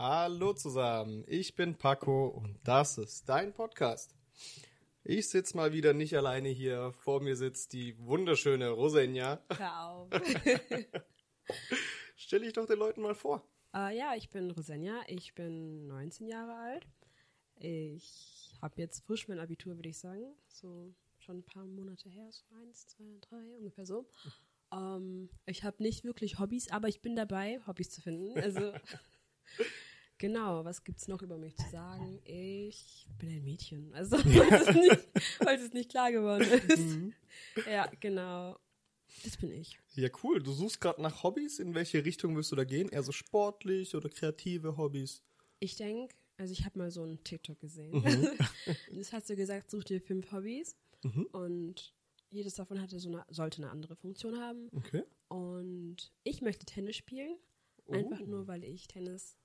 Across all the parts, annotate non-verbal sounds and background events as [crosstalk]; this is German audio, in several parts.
Hallo zusammen, ich bin Paco und das ist dein Podcast. Ich sitze mal wieder nicht alleine hier. Vor mir sitzt die wunderschöne Rosenia. Hör auf. [laughs] Stell dich doch den Leuten mal vor. Äh, ja, ich bin Rosenja, ich bin 19 Jahre alt. Ich habe jetzt frisch mein Abitur, würde ich sagen. So schon ein paar Monate her, so eins, zwei, drei, ungefähr so. Ähm, ich habe nicht wirklich Hobbys, aber ich bin dabei, Hobbys zu finden. Also [laughs] genau, was gibt's noch über mich zu sagen? Ich bin ein Mädchen. Also [laughs] falls es [laughs] nicht, es nicht klar geworden ist. Ja, genau. Das bin ich. Ja, cool. Du suchst gerade nach Hobbys. In welche Richtung wirst du da gehen? Eher so sportlich oder kreative Hobbys? Ich denke, also ich habe mal so einen TikTok gesehen. Mhm. [laughs] das hat so gesagt, such dir fünf Hobbys Mhm. und jedes davon hatte so eine, sollte eine andere Funktion haben. Okay. Und ich möchte Tennis spielen, einfach nur, weil ich Tennis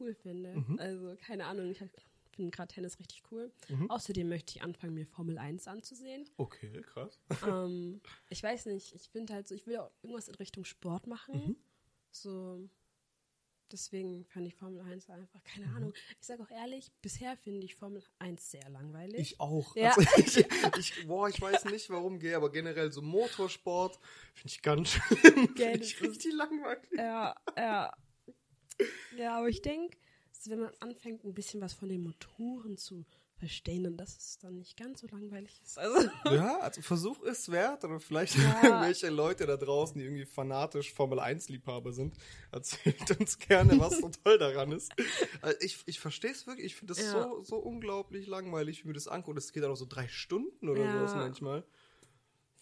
cool finde. Mhm. Also keine Ahnung, ich finde gerade Tennis richtig cool. Mhm. Außerdem möchte ich anfangen, mir Formel 1 anzusehen. Okay, krass. ähm, [laughs] ich weiß nicht, ich finde halt so, ich will auch irgendwas in Richtung Sport machen. Mhm. So, deswegen fand ich Formel 1 einfach, keine Mhm. Ahnung. Ich sage auch ehrlich, bisher finde ich Formel 1 sehr langweilig. Ich auch. Ja. Also ich, [laughs] ich, boah, ich weiß nicht, warum gehe, aber generell so Motorsport finde ich ganz schlimm. Gell, Finde ich richtig langweilig. ja, ja. Ja, aber ich denke, wenn man anfängt, ein bisschen was von den Motoren zu verstehen, dann dass es dann nicht ganz so langweilig ist. Also, [laughs] Ja, also Versuch ist wert, oder vielleicht Ja. [laughs] irgendwelche Leute da draußen, die irgendwie fanatisch Formel 1 Liebhaber sind, [laughs] erzählt uns gerne, was so toll daran ist. Also ich ich verstehe es wirklich, ich finde das Ja. so, so unglaublich langweilig, wie mir das anguckt. Es geht auch so drei Stunden oder Ja. sowas manchmal.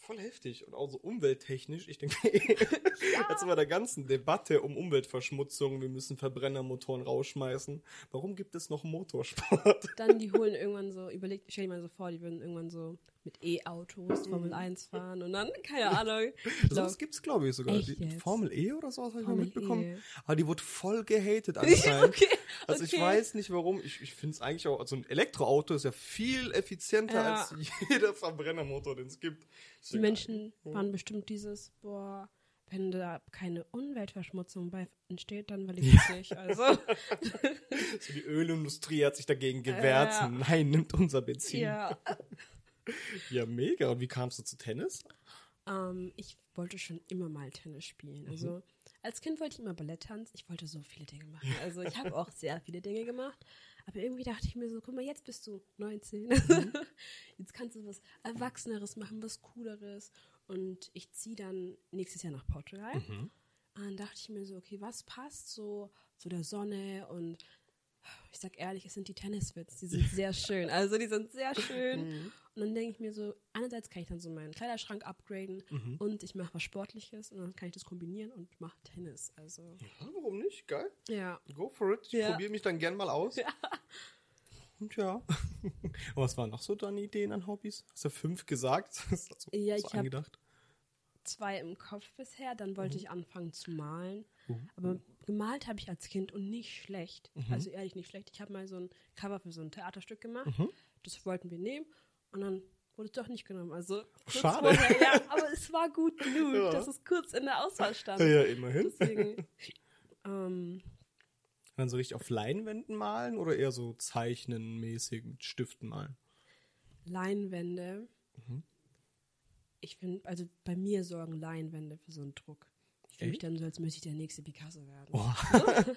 Voll heftig und auch so umwelttechnisch. Ich denke, [laughs] jetzt bei der ganzen Debatte um Umweltverschmutzung, wir müssen Verbrennermotoren rausschmeißen. Warum gibt es noch Motorsport? dann die holen irgendwann so, überlegt, stell dir mal so vor, die würden irgendwann so mit E-Autos Formel 1 fahren und dann, keine Ahnung. Ich glaub, Sowas gibt's, glaube ich, sogar. Die? Formel E oder sowas habe ich mal mitbekommen. E. Aber die wurde voll gehatet [laughs] anscheinend. okay, Also ich okay. weiß nicht warum. Ich, ich finde es eigentlich auch, also ein Elektroauto ist ja viel effizienter Ja. als [laughs] jeder Verbrennermotor, den es gibt. Die Menschen waren bestimmt dieses, boah, wenn da keine Umweltverschmutzung bei entsteht, dann will ich es nicht. Also, [laughs] So die Ölindustrie hat sich dagegen gewehrt. Ja. Nein, nimmt unser Benzin. Ja. Ja. mega. Und wie kamst du zu Tennis? Ähm, ich wollte schon immer mal Tennis spielen. Also als Kind wollte ich immer Ballett tanzen. Ich wollte so viele Dinge machen. [laughs] Also ich habe auch sehr viele Dinge gemacht. Aber irgendwie dachte ich mir so, guck mal, jetzt bist du 19. [laughs] jetzt kannst du was Erwachseneres machen, was Cooleres. Und ich ziehe dann nächstes Jahr nach Portugal. Und dann dachte ich mir so, okay, was passt so zu der Sonne und ich sag ehrlich, es sind die Tenniswits, die sind sehr schön. Also die sind sehr schön. Und dann denke ich mir so, einerseits kann ich dann so meinen Kleiderschrank upgraden und ich mache was Sportliches und dann kann ich das kombinieren und mache Tennis. Also Ja, warum nicht? Geil. ja. Go for it. Ich Ja. probiere mich dann gern mal aus. Ja. Und ja. [laughs] Und was waren noch so deine Ideen an Hobbys? Hast du fünf gesagt? Das du Ja, so ich hab- angedacht. Zwei im Kopf bisher, dann wollte ich anfangen zu malen. Mhm. Aber gemalt habe ich als Kind und nicht schlecht. Also ehrlich nicht schlecht. Ich habe mal so ein Cover für so ein Theaterstück gemacht. Mhm. Das wollten wir nehmen und dann wurde es doch nicht genommen. Also Schade. vorher, ja, [laughs] aber es war gut genug, Ja. dass es kurz in der Auswahl stand. Ja, immerhin. Deswegen, [laughs] ähm, Dann so richtig auf Leinwänden malen oder eher so zeichnenmäßig mit Stiften malen? Leinwände. Mhm. Ich finde, also bei mir sorgen Leinwände für so einen Druck. Ich fühle mich dann so, als müsste ich der nächste Picasso werden. Boah. [laughs]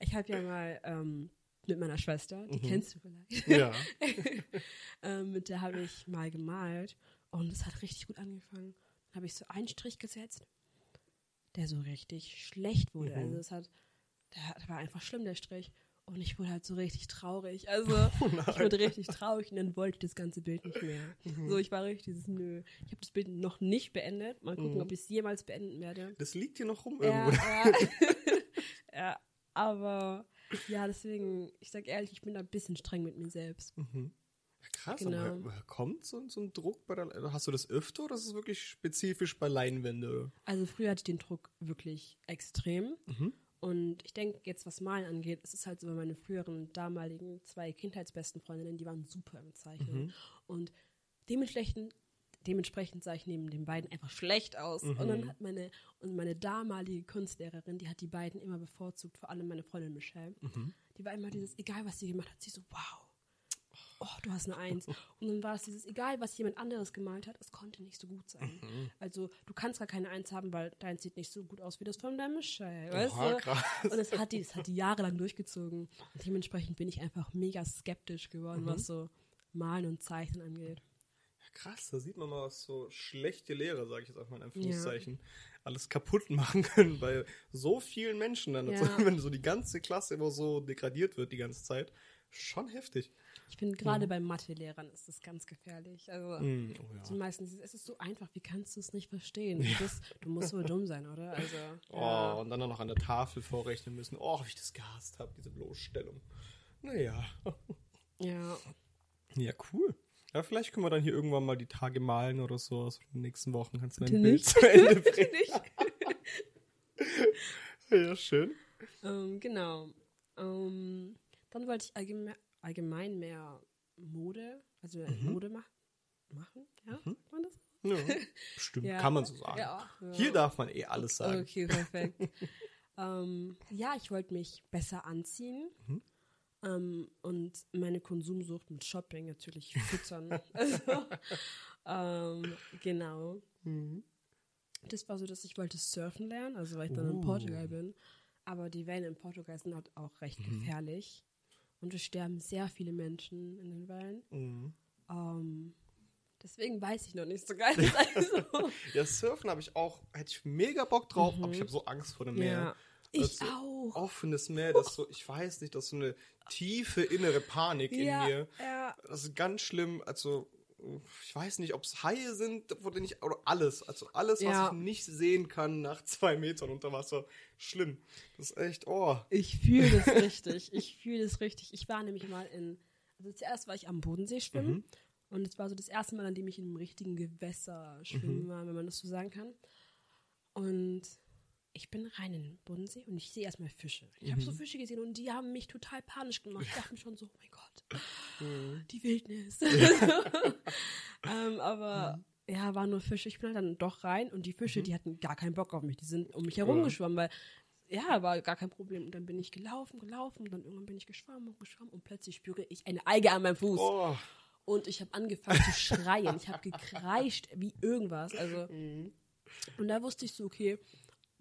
Ich habe ja mal ähm, mit meiner Schwester, die Mhm. kennst du vielleicht, Ja. [laughs] ähm, mit der habe ich mal gemalt und es hat richtig gut angefangen. Dann habe ich so einen Strich gesetzt, der so richtig schlecht wurde. Mhm. Also es hat, der, war einfach schlimm, der Strich. Und ich wurde halt so richtig traurig. Also [laughs] Oh ich wurde richtig traurig und dann wollte ich das ganze Bild nicht mehr. Mhm. So, ich war richtig dieses Nö. Ich habe das Bild noch nicht beendet. Mal gucken, Mhm. ob ich es jemals beenden werde. Das liegt hier noch rum Ja, irgendwo. ja. [laughs] ja, aber ja, deswegen, ich sag ehrlich, ich bin da ein bisschen streng mit mir selbst. Mhm. Ja, Krass, Genau. aber kommt so, so ein Druck bei der Hast du das öfter oder ist es wirklich spezifisch bei Leinwände? Also früher hatte ich den Druck wirklich extrem. Mhm. Und ich denke, jetzt was Malen angeht, es ist halt so bei meine früheren, damaligen zwei kindheitsbesten Freundinnen, die waren super im Zeichnen. Mhm. Und dementsprechend dementsprechend sah ich neben den beiden einfach schlecht aus. Und dann hat meine, und meine damalige Kunstlehrerin, die hat die beiden immer bevorzugt, vor allem meine Freundin Michelle. Die war immer dieses, egal was sie gemacht hat, sie so, wow. Oh, du hast eine Eins. [laughs] Und dann war es dieses, egal was jemand anderes gemalt hat, es konnte nicht so gut sein. Also du kannst gar keine Eins haben, weil dein sieht nicht so gut aus wie das von der Michelle. Weißt Oha, du? krass. Und es hat, die, es hat die jahrelang durchgezogen. Und dementsprechend bin ich einfach mega skeptisch geworden, was so Malen und Zeichnen angeht. Krass, da sieht man mal, was so schlechte Lehrer, sage ich jetzt auch mal in Anführungszeichen, alles kaputt [laughs] machen können bei so vielen Menschen dann. Ja. [laughs] wenn so die ganze Klasse immer so degradiert wird die ganze Zeit. Schon heftig. Ich finde, gerade bei Mathe-Lehrern ist das ganz gefährlich. Also, Mm, oh ja. die meisten, es ist so einfach, wie kannst du es nicht verstehen? Du, bist, du musst wohl dumm sein, oder? Also, [laughs] Oh, ja. und dann noch an der Tafel vorrechnen müssen. Oh, wie ich das gehasst habe, diese Bloßstellung. Naja. ja. Ja, cool. Ja, vielleicht können wir dann hier irgendwann mal die Tage malen oder so. Also in den nächsten Wochen kannst du dein Bild zu Ende [laughs] bringen. [laughs] Ja, schön. ähm, genau. Ähm, dann wollte ich allgemein, allgemein mehr Mode, also Mhm. Mode mach, machen. Ja, sagt man das? Ja, [laughs] bestimmt, Ja. kann man so sagen. Ja, ja. Hier darf man eh alles sagen. Okay, perfekt. ähm, ja, ich wollte mich besser anziehen Mhm. Ähm, und meine Konsumsucht mit Shopping natürlich [laughs] füttern. also, ähm, genau. Mhm. Das war so, dass ich wollte surfen lernen, also weil ich dann Oh. in Portugal bin. Aber die Wellen in Portugal sind halt auch recht Mhm. gefährlich. Und es sterben sehr viele Menschen in den Wellen. Mhm. Ähm, deswegen weiß ich noch nicht so geil. [laughs] Also, Ja, Surfen habe ich auch, hätte ich mega Bock drauf, aber ich habe so Angst vor dem Meer. Mhm. ja. Ich Also, auch. Offenes Meer, das so, ich weiß nicht, das ist so eine tiefe innere Panik ja, in mir. ja. Das ist ganz schlimm. Also, ich weiß nicht, ob es Haie sind, die nicht, oder alles. Also alles, was Ja. ich nicht sehen kann nach zwei Metern unter Wasser. Schlimm. Das ist echt, oh. Ich fühle das richtig. Ich fühle das richtig. Ich war nämlich mal in, also zuerst war ich am Bodensee schwimmen Mhm. und es war so das erste Mal, an dem ich in einem richtigen Gewässer schwimmen Mhm. war, wenn man das so sagen kann. Und ich bin rein in den Bodensee und ich sehe erstmal Fische. Ich Mhm. habe so Fische gesehen und die haben mich total panisch gemacht. Ich dachte mir schon so, oh mein Gott, Mhm. die Wildnis. [laughs] ähm, aber ja, waren nur Fische. Ich bin halt dann doch rein und die Fische, die hatten gar keinen Bock auf mich. Die sind um mich herumgeschwommen, weil ja, war gar kein Problem. Und dann bin ich gelaufen, gelaufen und dann irgendwann bin ich geschwommen und geschwommen und plötzlich spüre ich eine Alge an meinem Fuß. Oh. Und ich habe angefangen zu schreien. Ich habe gekreischt wie irgendwas. Also, und da wusste ich so, okay,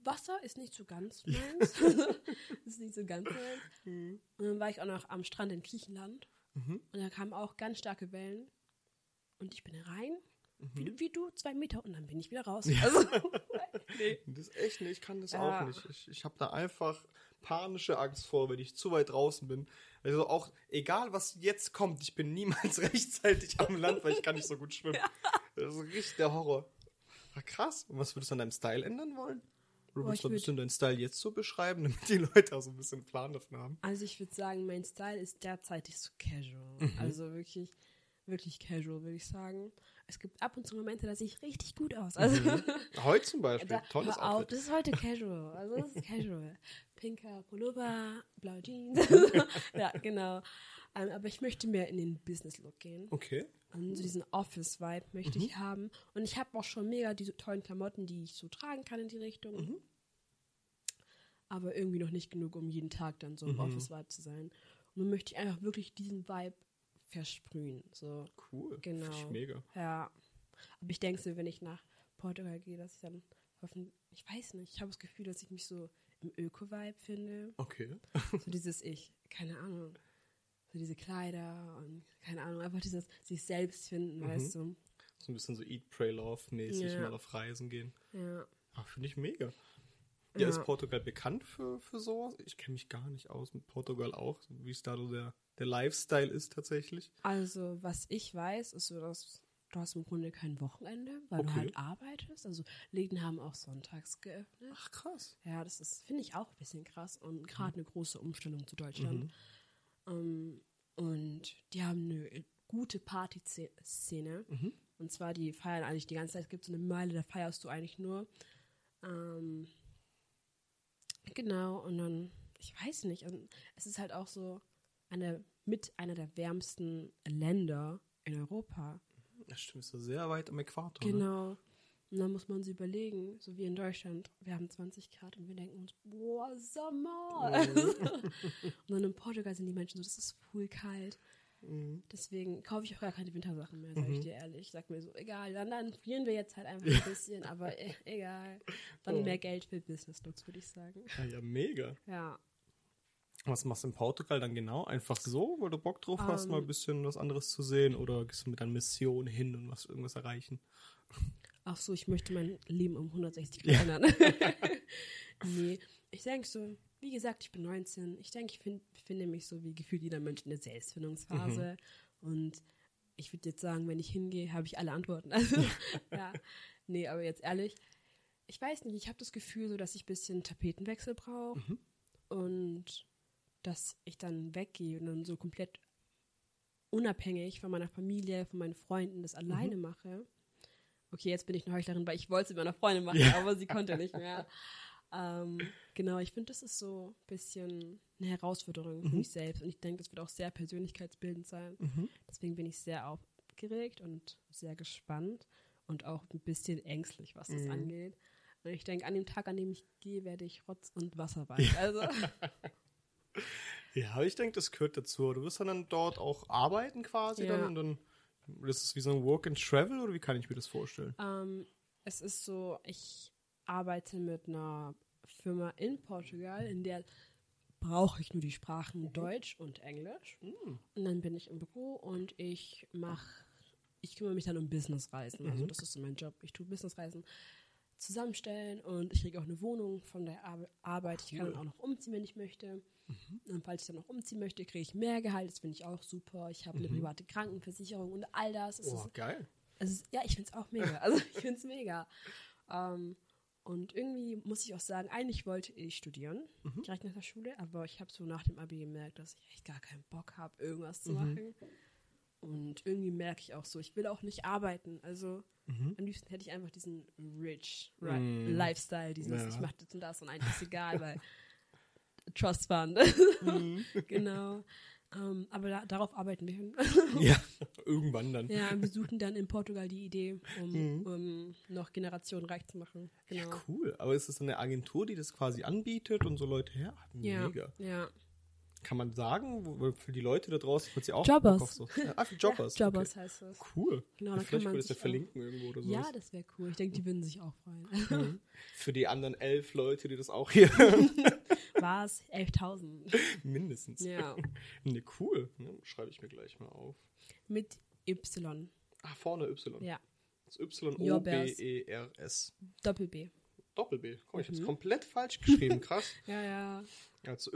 Wasser ist nicht so ganz meins. [laughs] ist nicht so ganz meins. Und dann war ich auch noch am Strand in Griechenland. Mhm. Und da kamen auch ganz starke Wellen. Und ich bin rein, wie, du- wie du, zwei Meter, und dann bin ich wieder raus. Also, [laughs] nee. Das ist echt nicht, ich kann das Ja. auch nicht. Ich, ich habe da einfach panische Angst vor, wenn ich zu weit draußen bin. Also auch, egal was jetzt kommt, ich bin niemals [laughs] rechtzeitig am Land, weil ich kann nicht so gut schwimmen. Das ist richtig der Horror. Ah, krass. Und was würdest du an deinem Style ändern wollen? Oder Oh, du ein bisschen deinen Style jetzt so beschreiben, [laughs] damit die Leute auch so ein bisschen Plan davon haben? Also ich würde sagen, mein Style ist derzeitig so casual. Mhm. Also wirklich, wirklich casual, würde ich sagen. Es gibt ab und zu Momente, da sehe ich richtig gut aus. Also [laughs] Heute zum Beispiel, da, tolles auf, Outfit. das ist heute casual. Also das ist casual. [laughs] Pinker Pullover, blaue Jeans. ja, genau. Ähm, aber ich möchte mehr in den Business-Look gehen. Okay. Und so diesen Office-Vibe möchte ich haben. Und ich habe auch schon mega diese tollen Klamotten, die ich so tragen kann in die Richtung. Aber irgendwie noch nicht genug, um jeden Tag dann so im Office-Vibe zu sein. Und dann möchte ich einfach wirklich diesen Vibe versprühen. So, Cool. genau. Finde ich mega. Ja. Aber ich denke so, wenn ich nach Portugal gehe, dass ich dann hoffen, ich weiß nicht, ich habe das Gefühl, dass ich mich so im Öko-Vibe finde. Okay. So dieses Ich, keine Ahnung. So diese Kleider und keine Ahnung, einfach dieses sich selbst finden, weißt du. So ein bisschen so Eat, Pray, Love-mäßig Ja. mal auf Reisen gehen. Ja. Ah, Finde ich mega. Ja, Ja. ist Portugal bekannt für, für sowas? Ich kenne mich gar nicht aus mit Portugal auch, wie es da so der, der Lifestyle ist tatsächlich. Also, was ich weiß, ist so, dass du hast im Grunde kein Wochenende, weil du Okay. halt arbeitest. Also, Läden haben auch sonntags geöffnet. Ach krass. Ja, das ist, finde ich, auch ein bisschen krass und gerade eine große Umstellung zu Deutschland. Mhm. Und die haben eine gute Partyszene. Mhm. Und zwar, die feiern eigentlich die ganze Zeit. Es gibt so eine Meile, da feierst du eigentlich nur. Ähm, genau, und dann, ich weiß nicht, und es ist halt auch so eine, mit einer der wärmsten Länder in Europa. Das stimmt, so sehr weit am Äquator. Ne? Genau. Und dann muss man sich überlegen, so wie in Deutschland, wir haben 20 Grad und wir denken uns, boah, Sommer. [laughs] und dann in Portugal sind die Menschen so, das ist voll kalt. Mhm. Deswegen kaufe ich auch gar keine Wintersachen mehr, sage ich dir ehrlich. Sag mir so, egal, dann, dann frieren wir jetzt halt einfach ein [laughs] bisschen, aber äh, egal. Dann Oh. mehr Geld für Business Looks, würde ich sagen. Ja, ja, mega. Ja. Was machst du in Portugal dann genau? Einfach so, weil du Bock drauf hast, Ähm. mal ein bisschen was anderes zu sehen? Oder gehst du mit einer Mission hin und was irgendwas erreichen? Ach so, ich möchte mein Leben um 160 Grad ändern. nee, ich denke so, wie gesagt, ich bin 19. Ich denke, ich find, finde mich so wie gefühlt jeder Mensch in der Selbstfindungsphase. Und ich würde jetzt sagen, wenn ich hingehe, habe ich alle Antworten. [laughs] Also, [laughs] ja, nee, aber jetzt ehrlich, ich weiß nicht, ich habe das Gefühl so, dass ich ein bisschen Tapetenwechsel brauche und dass ich dann weggehe und dann so komplett unabhängig von meiner Familie, von meinen Freunden das alleine mache. Okay, jetzt bin ich eine Heuchlerin, weil ich wollte es mit meiner Freundin machen, aber sie konnte nicht mehr. [laughs] Ähm, genau, ich finde, das ist so ein bisschen eine Herausforderung für mich selbst. Und ich denke, das wird auch sehr persönlichkeitsbildend sein. Deswegen bin ich sehr aufgeregt und sehr gespannt und auch ein bisschen ängstlich, was das angeht. Und ich denke, an dem Tag, an dem ich gehe, werde ich Rotz und Wasser [laughs] weinen. Also, Ja, ich denke, das gehört dazu. Du wirst dann dort auch arbeiten quasi Ja. dann und dann das ist wie so ein Work and Travel oder wie kann ich mir das vorstellen? Ähm, es ist so, ich arbeite mit einer Firma in Portugal, in der brauche ich nur die Sprachen Deutsch und Englisch. Und dann bin ich im Büro und ich mache, ich kümmere mich dann um Businessreisen. Also das ist so mein Job. Ich tue Businessreisen zusammenstellen und ich kriege auch eine Wohnung von der Ar Arbeit. Ich kann dann auch noch umziehen, wenn ich möchte. Und falls ich dann noch umziehen möchte, kriege ich mehr Gehalt. Das finde ich auch super. Ich habe eine private Krankenversicherung und all das. Es ist Oh, geil. also, ja, ich finde es auch mega. Also, [laughs] ich finde es mega. Ähm, und irgendwie muss ich auch sagen, eigentlich wollte ich studieren, direkt nach der Schule, aber ich habe so nach dem Abi gemerkt, dass ich echt gar keinen Bock habe, irgendwas zu machen. Und irgendwie merke ich auch so, ich will auch nicht arbeiten. Also, am liebsten hätte ich einfach diesen rich ri- Lifestyle, dieses, Ja. ich mache das und das und eigentlich ist egal, weil [laughs] Trust Fund. [laughs] genau. Ähm, aber da, darauf arbeiten wir hin. [laughs] Ja, [laughs] irgendwann dann. Ja, wir suchen dann in Portugal die Idee, um, um noch Generationen reich zu machen. Genau. Ja, cool. Aber ist das eine Agentur, die das quasi anbietet und so Leute her? Ja, Mega. ja. Kann man sagen, für die Leute da draußen, falls sie auch Jobbers. So. Ah, für Jobbers. Ja, Jobbers heißt das. Okay. Cool. Genau, ja, vielleicht würde ich das ja verlinken irgendwo oder so. Ja, das wäre cool. Ich denke, die würden sich auch freuen. [laughs] Für die anderen elf Leute, die das auch hier War es 11.000. mindestens. Ja. [laughs] Ne, cool. Ne, Schreibe ich mir gleich mal auf. Mit Y. Ah, vorne Y. Ja. Das Y-O-B-E-R-S. Doppel-B. Doppel-B. Komm, ich Mhm. hab's komplett falsch geschrieben. [laughs] Krass. Ja, ja. Also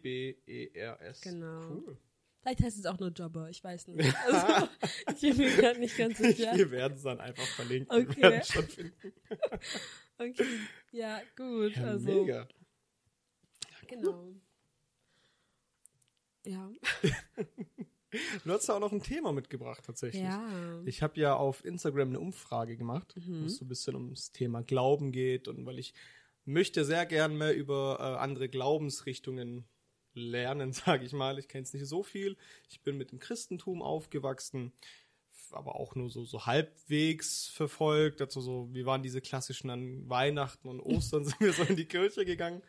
Y-O-B-B-E-R-S. Genau. Cool. [laughs] Vielleicht heißt es auch nur Jobber. Ich weiß nicht. Also, ich bin mir gerade nicht ganz sicher. Wir werden es dann einfach verlinken. Okay. Es schon finden. Okay. Ja, gut. Ja, also, mega. Genau. Ja. [laughs] Du hast ja auch noch ein Thema mitgebracht, tatsächlich. Ja. Ich habe ja auf Instagram eine Umfrage gemacht, wo es so ein bisschen ums Thema Glauben geht und weil ich möchte sehr gern mehr über äh, andere Glaubensrichtungen lernen, [laughs] sage ich mal. Ich kenne es nicht so viel. Ich bin mit dem Christentum aufgewachsen, aber auch nur so, so halbwegs verfolgt. Also so, wie waren diese klassischen an Weihnachten und Ostern [laughs] sind wir so in die Kirche gegangen.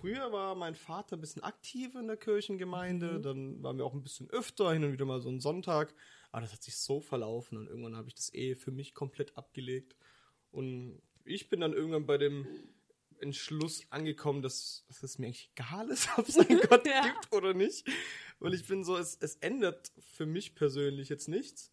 Früher war mein Vater ein bisschen aktiver in der Kirchengemeinde, dann waren wir auch ein bisschen öfter, hin und wieder mal so einen Sonntag. Aber das hat sich so verlaufen und irgendwann habe ich das eh für mich komplett abgelegt. Und ich bin dann irgendwann bei dem Entschluss angekommen, dass, dass es mir eigentlich egal ist, [laughs] ob es einen Gott [laughs] Ja. gibt oder nicht. Weil ich bin so, es, es ändert für mich persönlich jetzt nichts.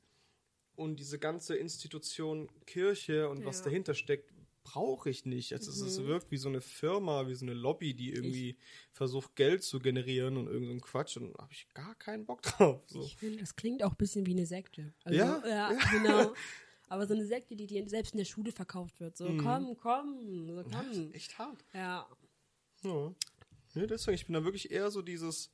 Und diese ganze Institution Kirche und was Ja. dahinter steckt, brauche ich nicht. Also es, es wirkt wie so eine Firma, wie so eine Lobby, die irgendwie versucht, Geld zu generieren und irgendein so Quatsch. Und da habe ich gar keinen Bock drauf. So. Ich finde, das klingt auch ein bisschen wie eine Sekte. Also, Ja? ja, [laughs] genau. [laughs] Aber so eine Sekte, die dir selbst in der Schule verkauft wird. So, komm, komm, so, Das komm. ist echt hart. Ja. Ja. Nee, deswegen, ich bin da wirklich eher so dieses,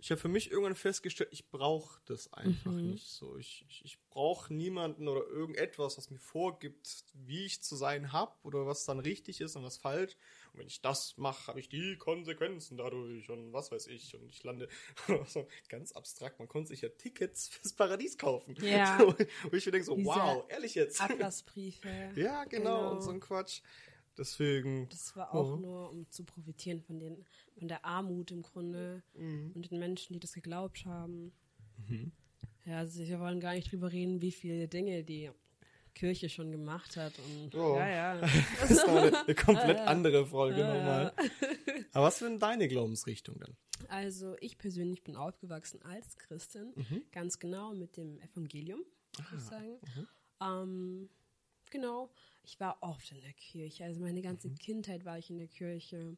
Ich habe für mich irgendwann festgestellt, ich brauche das einfach nicht so. Ich, ich, ich brauche niemanden oder irgendetwas, was mir vorgibt, wie ich zu sein habe oder was dann richtig ist und was falsch. Und wenn ich das mache, habe ich die Konsequenzen dadurch und was weiß ich. Und ich lande [laughs] so ganz abstrakt. Man konnte sich ja Tickets fürs Paradies kaufen. Ja. So, [laughs] wo ich mir denke so, Diese wow, ehrlich jetzt. Ablassbriefe. [laughs] ja, genau, und so ein Quatsch. Deswegen. Das war auch oh. nur, um zu profitieren von, den, von der Armut im Grunde Mhm. und den Menschen, die das geglaubt haben. Ja, also wir wollen gar nicht drüber reden, wie viele Dinge die Kirche schon gemacht hat. Und Oh. ja, ja. [laughs] Das ist eine, eine komplett andere Folge nochmal. Aber was wäre deine Glaubensrichtung dann? Also ich persönlich bin aufgewachsen als Christin, Mhm. ganz genau mit dem Evangelium, würde Ah, ich sagen. mhm. Ähm, genau, ich war oft in der Kirche, also meine ganze Mhm. Kindheit war ich in der Kirche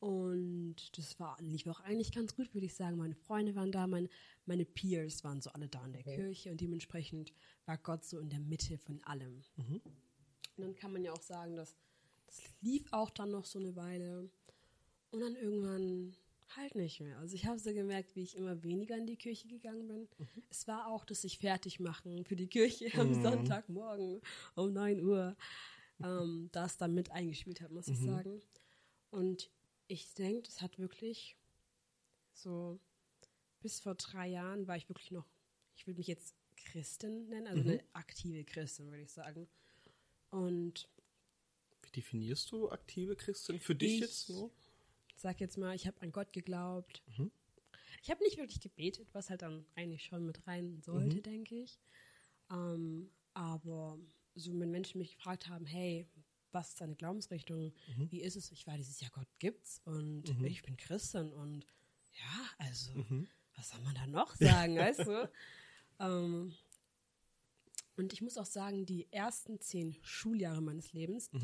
und das war lief auch eigentlich ganz gut, würde ich sagen. Meine Freunde waren da, meine, meine Peers waren so alle da in der Kirche und dementsprechend war Gott so in der Mitte von allem. Mhm. Und dann kann man ja auch sagen, dass das lief auch dann noch so eine Weile und dann irgendwann halt nicht mehr. Also ich habe so gemerkt, wie ich immer weniger in die Kirche gegangen bin. Es war auch das sich fertig machen für die Kirche am Sonntagmorgen um 9 Uhr, ähm, das dann mit eingespielt hat, muss ich sagen. Und ich denke, das hat wirklich so bis vor drei Jahren war ich wirklich noch, ich würde mich jetzt Christin nennen, also eine aktive Christin, würde ich sagen. Und Wie definierst du aktive Christin für dich Ich- jetzt nur? Sag jetzt mal, ich habe an Gott geglaubt. Ich habe nicht wirklich gebetet, was halt dann eigentlich schon mit rein sollte, denke ich. Ähm, aber so, wenn Menschen mich gefragt haben, hey, was ist deine Glaubensrichtung? Wie ist es? Ich war dieses Jahr, Gott gibt's und ich bin Christin und ja, also, was soll man da noch sagen, [laughs] weißt du? Ähm, und ich muss auch sagen, die ersten zehn Schuljahre meines Lebens, die,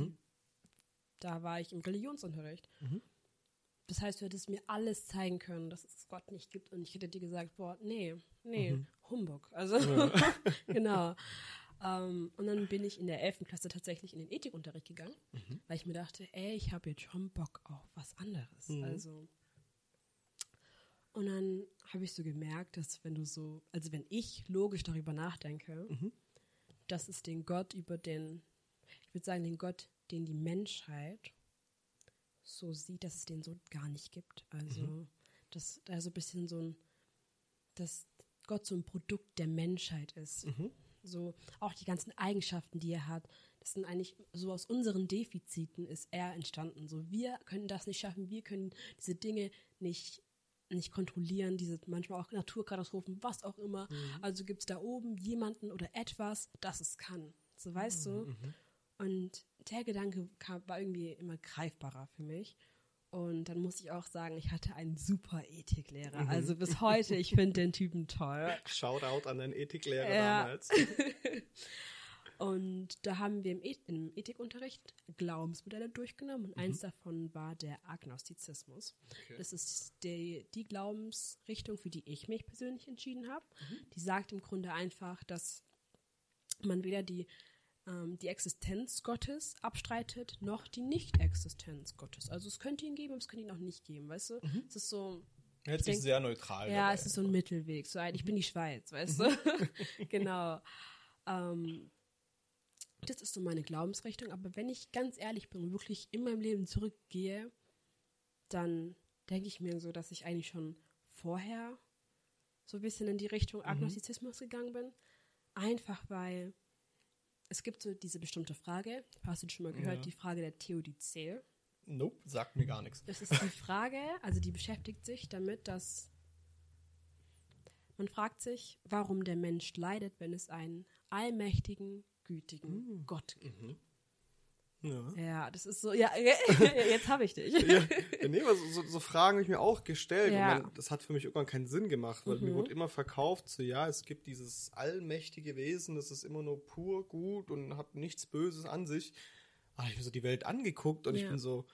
da war ich im Religionsunterricht. Das heißt, du hättest mir alles zeigen können, dass es Gott nicht gibt. Und ich hätte dir gesagt, boah, nee, nee, Humbug. Also, [laughs] genau. Ähm, und dann bin ich in der 11. Klasse tatsächlich in den Ethikunterricht gegangen, weil ich mir dachte, ey, ich habe jetzt schon Bock auf was anderes. Also. Und dann habe ich so gemerkt, dass wenn du so, also wenn ich logisch darüber nachdenke, dass es den Gott über den, ich würde sagen, den Gott, den die Menschheit so sieht, dass es den so gar nicht gibt. Also, dass da so ein bisschen so ein, dass Gott so ein Produkt der Menschheit ist. So auch die ganzen Eigenschaften, die er hat, das sind eigentlich so aus unseren Defiziten ist er entstanden. So wir können das nicht schaffen, wir können diese Dinge nicht nicht kontrollieren, diese manchmal auch Naturkatastrophen, was auch immer. Also gibt es da oben jemanden oder etwas, das es kann. So weißt du? Und der Gedanke kam, war irgendwie immer greifbarer für mich. Und dann muss ich auch sagen, ich hatte einen super Ethiklehrer. Also bis heute, ich finde den Typen toll. Shoutout an deinen Ethiklehrer Ja. damals. [laughs] Und da haben wir im, Eth im Ethikunterricht Glaubensmodelle durchgenommen und eins davon war der Agnostizismus. Das ist die, die Glaubensrichtung, für die ich mich persönlich entschieden habe. Die sagt im Grunde einfach, dass man weder die, ähm, die Existenz Gottes abstreitet, noch die Nicht-Existenz Gottes. Also es könnte ihn geben, aber es könnte ihn auch nicht geben, weißt du? Es ist so, Hört denk- sehr neutral ja, dabei. es ist so ein Mittelweg. So ein, ich bin die Schweiz, weißt du? [laughs] [laughs] genau. Ähm, das ist so meine Glaubensrichtung. Aber wenn ich ganz ehrlich bin und wirklich in meinem Leben zurückgehe, dann denke ich mir so, dass ich eigentlich schon vorher so ein bisschen in die Richtung Agnostizismus gegangen bin. Einfach weil es gibt so diese bestimmte Frage, hast du schon mal gehört, Ja. die Frage der Theodizee. Nope, sagt mir gar nichts. Das ist die [laughs] Frage, also die beschäftigt sich damit, dass man fragt sich, warum der Mensch leidet, wenn es einen allmächtigen, gütigen Gott gibt. Ja. Ja, das ist so, ja, [laughs] jetzt habe ich dich. ja, nee, aber so, so, so Fragen habe ich mir auch gestellt. Ja. Dann, das hat für mich irgendwann keinen Sinn gemacht, weil mir wurde immer verkauft, so ja, es gibt dieses allmächtige Wesen, das ist immer nur pur gut und hat nichts Böses an sich. Aber ich habe mir so die Welt angeguckt und ich Ja. bin so,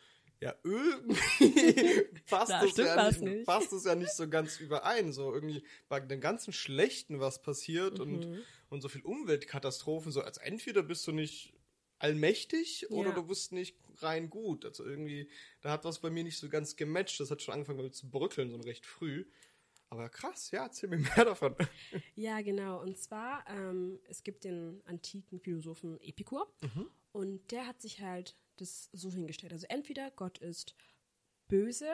ja, [laughs] irgendwie passt, Da das ja nicht, nicht. passt das ja nicht so ganz überein. So irgendwie bei dem ganzen Schlechten, was passiert Mhm. und, und so viel Umweltkatastrophen, so als entweder bist du nicht allmächtig oder Ja. du bist nicht rein gut. Also irgendwie, da hat was bei mir nicht so ganz gematcht. Das hat schon angefangen zu bröckeln, so recht früh. Aber krass, ja, erzähl mir mehr davon. [laughs] Ja, genau. Und zwar, ähm, es gibt den antiken Philosophen Epikur und der hat sich halt das so hingestellt. Also entweder Gott ist böse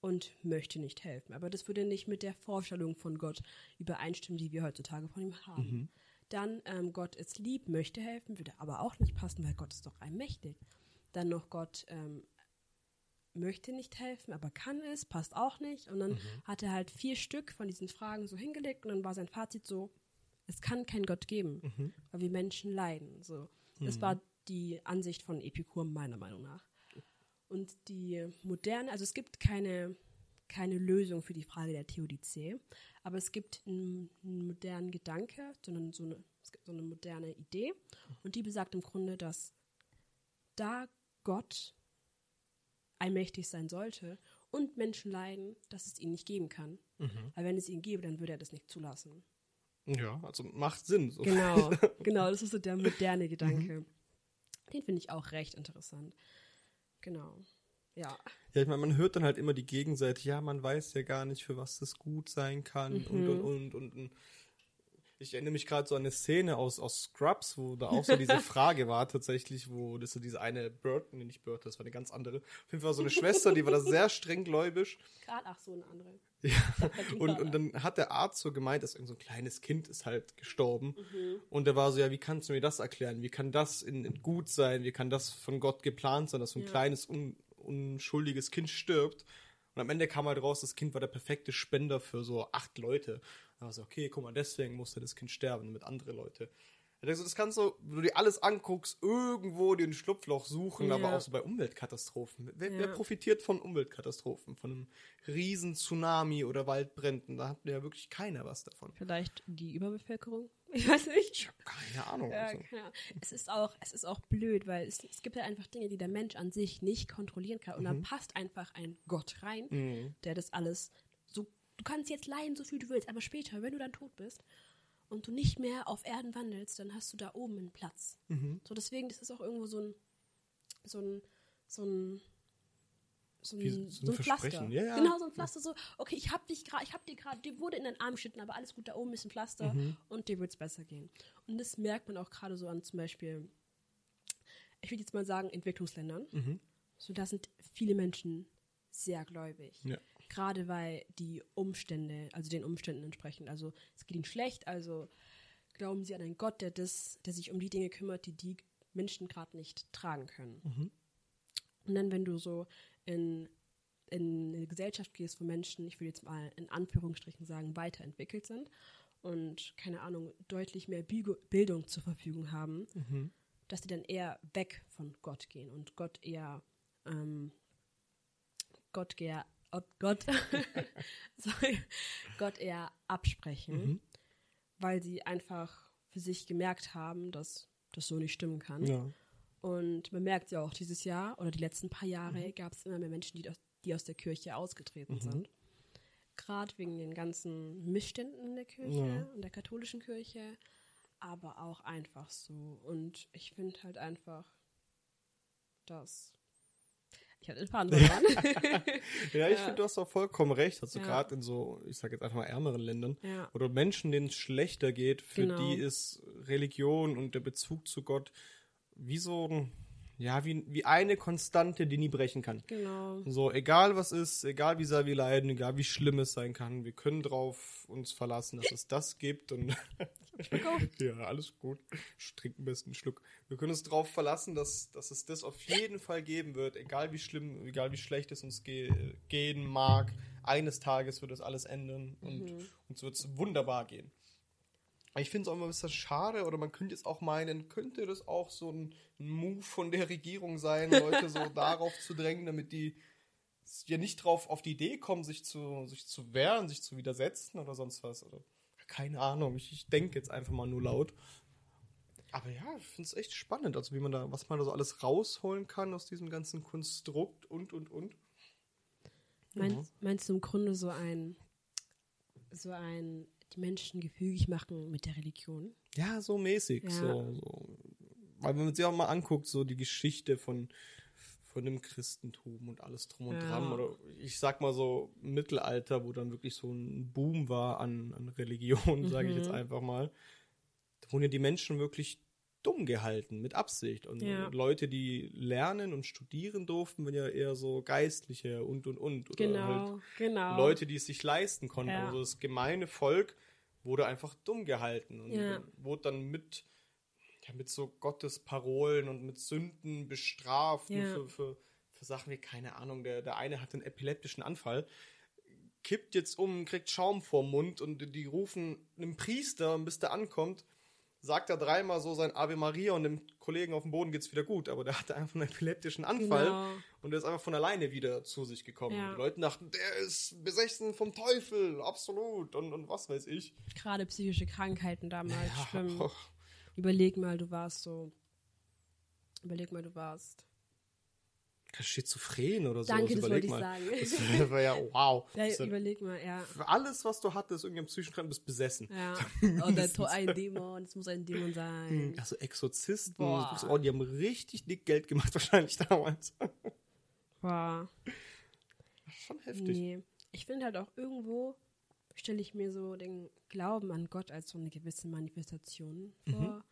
und möchte nicht helfen. Aber das würde nicht mit der Vorstellung von Gott übereinstimmen, die wir heutzutage von ihm haben. Dann ähm, Gott ist lieb, möchte helfen, würde aber auch nicht passen, weil Gott ist doch allmächtig. Dann noch Gott ähm, möchte nicht helfen, aber kann es, passt auch nicht. Und dann hat er halt vier Stück von diesen Fragen so hingelegt und dann war sein Fazit so, es kann keinen Gott geben, weil wir Menschen leiden. So. Das war die Ansicht von Epikur meiner Meinung nach. Und die moderne, also es gibt keine, keine Lösung für die Frage der Theodizee, aber es gibt einen, einen modernen Gedanke, sondern so eine, es gibt so eine moderne Idee und die besagt im Grunde, dass da Gott allmächtig sein sollte und Menschen leiden, dass es ihn nicht geben kann. Weil wenn es ihn gäbe, dann würde er das nicht zulassen. Ja, also macht Sinn. So. Genau, [laughs] genau, das ist so der moderne Gedanke. Den finde ich auch recht interessant. Genau. Ja. Ja, ich meine, man hört dann halt immer die Gegenseite, ja, man weiß ja gar nicht, für was das gut sein kann und, und, und, und, und. Ich erinnere mich gerade so an eine Szene aus, aus Scrubs, wo da auch so diese [laughs] Frage war tatsächlich, wo das so diese eine Bird, nee, nicht Bird, das war eine ganz andere. Auf jeden Fall so eine Schwester, die war da sehr streng gläubisch. Gerade, ach so, eine andere. Ja. Und, und dann hat der Arzt so gemeint, dass irgend so ein kleines Kind ist halt gestorben. Und der war so, ja, wie kannst du mir das erklären? Wie kann das in, in gut sein? Wie kann das von Gott geplant sein, dass so ein Ja. kleines, un, unschuldiges Kind stirbt? Und am Ende kam halt raus, das Kind war der perfekte Spender für so acht Leute. Da war so, okay, guck mal, deswegen musste das Kind sterben, damit andere Leute. Das kannst du, wenn du dir alles anguckst, irgendwo den Schlupfloch suchen, Ja. aber auch so bei Umweltkatastrophen. Wer, wer Ja. profitiert von Umweltkatastrophen? Von einem riesen Tsunami oder Waldbränden? Da hat ja wirklich keiner was davon. Vielleicht die Überbevölkerung? Ich weiß nicht. Ich habe keine Ahnung. Ja, also. Es ist auch, es ist auch blöd, weil es, es gibt ja einfach Dinge, die der Mensch an sich nicht kontrollieren kann. Und dann passt einfach ein Gott rein, Mhm. der das alles so. Du kannst jetzt leiden, so viel du willst, aber später, wenn du dann tot bist und du nicht mehr auf Erden wandelst, dann hast du da oben einen Platz. Mhm. So deswegen, das ist auch irgendwo so ein, so ein, so ein, so ein, Wie so ein so ein Pflaster. Ja, ja. Genau, so ein Pflaster. So, okay, ich hab dich gerade, ich hab dir gerade, dir wurde in den Arm geschnitten, aber alles gut, da oben ist ein Pflaster Mhm. und dir wird's besser gehen. Und das merkt man auch gerade so an zum Beispiel, ich würde jetzt mal sagen, Entwicklungsländern. Mhm. So, da sind viele Menschen sehr gläubig. Ja. Gerade weil die Umstände, also den Umständen entsprechen. Also es geht ihnen schlecht, also glauben sie an einen Gott, der das, der sich um die Dinge kümmert, die die Menschen gerade nicht tragen können. Mhm. Und dann, wenn du so in, in eine Gesellschaft gehst, wo Menschen, ich will jetzt mal in Anführungsstrichen sagen, weiterentwickelt sind und, keine Ahnung, deutlich mehr Bildung zur Verfügung haben, Mhm. dass die dann eher weg von Gott gehen und Gott eher, ähm, Gott eher, Gott, Gott, [laughs] [laughs] sorry, Gott eher absprechen, Mhm. weil sie einfach für sich gemerkt haben, dass das so nicht stimmen kann. Ja. Und man merkt ja auch dieses Jahr oder die letzten paar Jahre gab es immer mehr Menschen, die aus, die aus der Kirche ausgetreten sind. Gerade wegen den ganzen Missständen in der Kirche, Ja. in der katholischen Kirche, aber auch einfach so. Und ich finde halt einfach, dass. Ich hatte Faden [laughs] verloren. Ja, ich Ja. finde, du hast auch vollkommen recht. Also Ja. gerade in so, ich sage jetzt einfach mal ärmeren Ländern, ja. oder Menschen, denen es schlechter geht, für Genau. die ist Religion und der Bezug zu Gott wie so ein, ja, wie, wie eine Konstante, die nie brechen kann. Genau. So, egal was ist, egal wie sehr wir leiden, egal wie schlimm es sein kann, wir können drauf uns verlassen, dass es das gibt und [laughs] ja, alles gut. Ich trinke am besten einen Schluck. Wir können uns darauf verlassen, dass, dass es das auf jeden Fall geben wird, egal wie schlimm, egal wie schlecht es uns ge gehen mag. Eines Tages wird das alles ändern und uns wird es wunderbar gehen. Ich finde es auch immer ein bisschen schade, oder man könnte jetzt auch meinen, könnte das auch so ein, Move von der Regierung sein, Leute so [laughs] darauf zu drängen, damit die ja nicht drauf auf die Idee kommen, sich zu, sich zu wehren, sich zu widersetzen oder sonst was. Oder, keine Ahnung, ich, ich denke jetzt einfach mal nur laut. Aber ja, ich finde es echt spannend, also wie man da, was man da so alles rausholen kann aus diesem ganzen Konstrukt und und und. Meinst, meinst du im Grunde so ein, so ein, Menschen gefügig machen mit der Religion? Ja, so mäßig. Ja. So, so. Weil wenn man sich auch mal anguckt, so die Geschichte von, von dem Christentum und alles drum und Ja. dran. Oder ich sag mal so Mittelalter, wo dann wirklich so ein Boom war an, an Religion, [laughs] sage ich Mhm. jetzt einfach mal. Da wurden ja die Menschen wirklich dumm gehalten, mit Absicht. Und Ja. Leute, die lernen und studieren durften, waren ja eher so Geistliche und und und. Oder halt Genau, genau. Leute, die es sich leisten konnten. Ja. Also das gemeine Volk wurde einfach dumm gehalten und Ja. wurde dann mit, ja, mit so Gottesparolen und mit Sünden bestraft für, für, für Sachen wie, keine Ahnung, der, der eine hat einen epileptischen Anfall, kippt jetzt um, kriegt Schaum vorm Mund und die rufen einem Priester bis der ankommt, sagt er dreimal so sein Ave Maria und dem Kollegen auf dem Boden geht's wieder gut, aber der hatte einfach einen epileptischen Anfall Genau. und der ist einfach von alleine wieder zu sich gekommen. Ja. Die Leute dachten, der ist besessen vom Teufel, absolut und, und was weiß ich. Gerade psychische Krankheiten damals schlimm. oh, Überleg mal, du warst so. Überleg mal, du warst. Schizophren oder so. Danke, das überleg wollte ich mal. sagen. Das war ja, wow. [laughs] Ja, Das ja, überleg mal, ja. alles, was du hattest, irgendein psychischen Kranken, bist besessen. Ja. [laughs] Oder to- ein Dämon, es muss ein Dämon sein. Also Exorzisten, Boah. oh, die haben richtig dick Geld gemacht [laughs] wahrscheinlich damals. Boah. Schon heftig. Nee. Ich finde halt auch irgendwo stelle ich mir so den Glauben an Gott als so eine gewisse Manifestation Mhm. vor.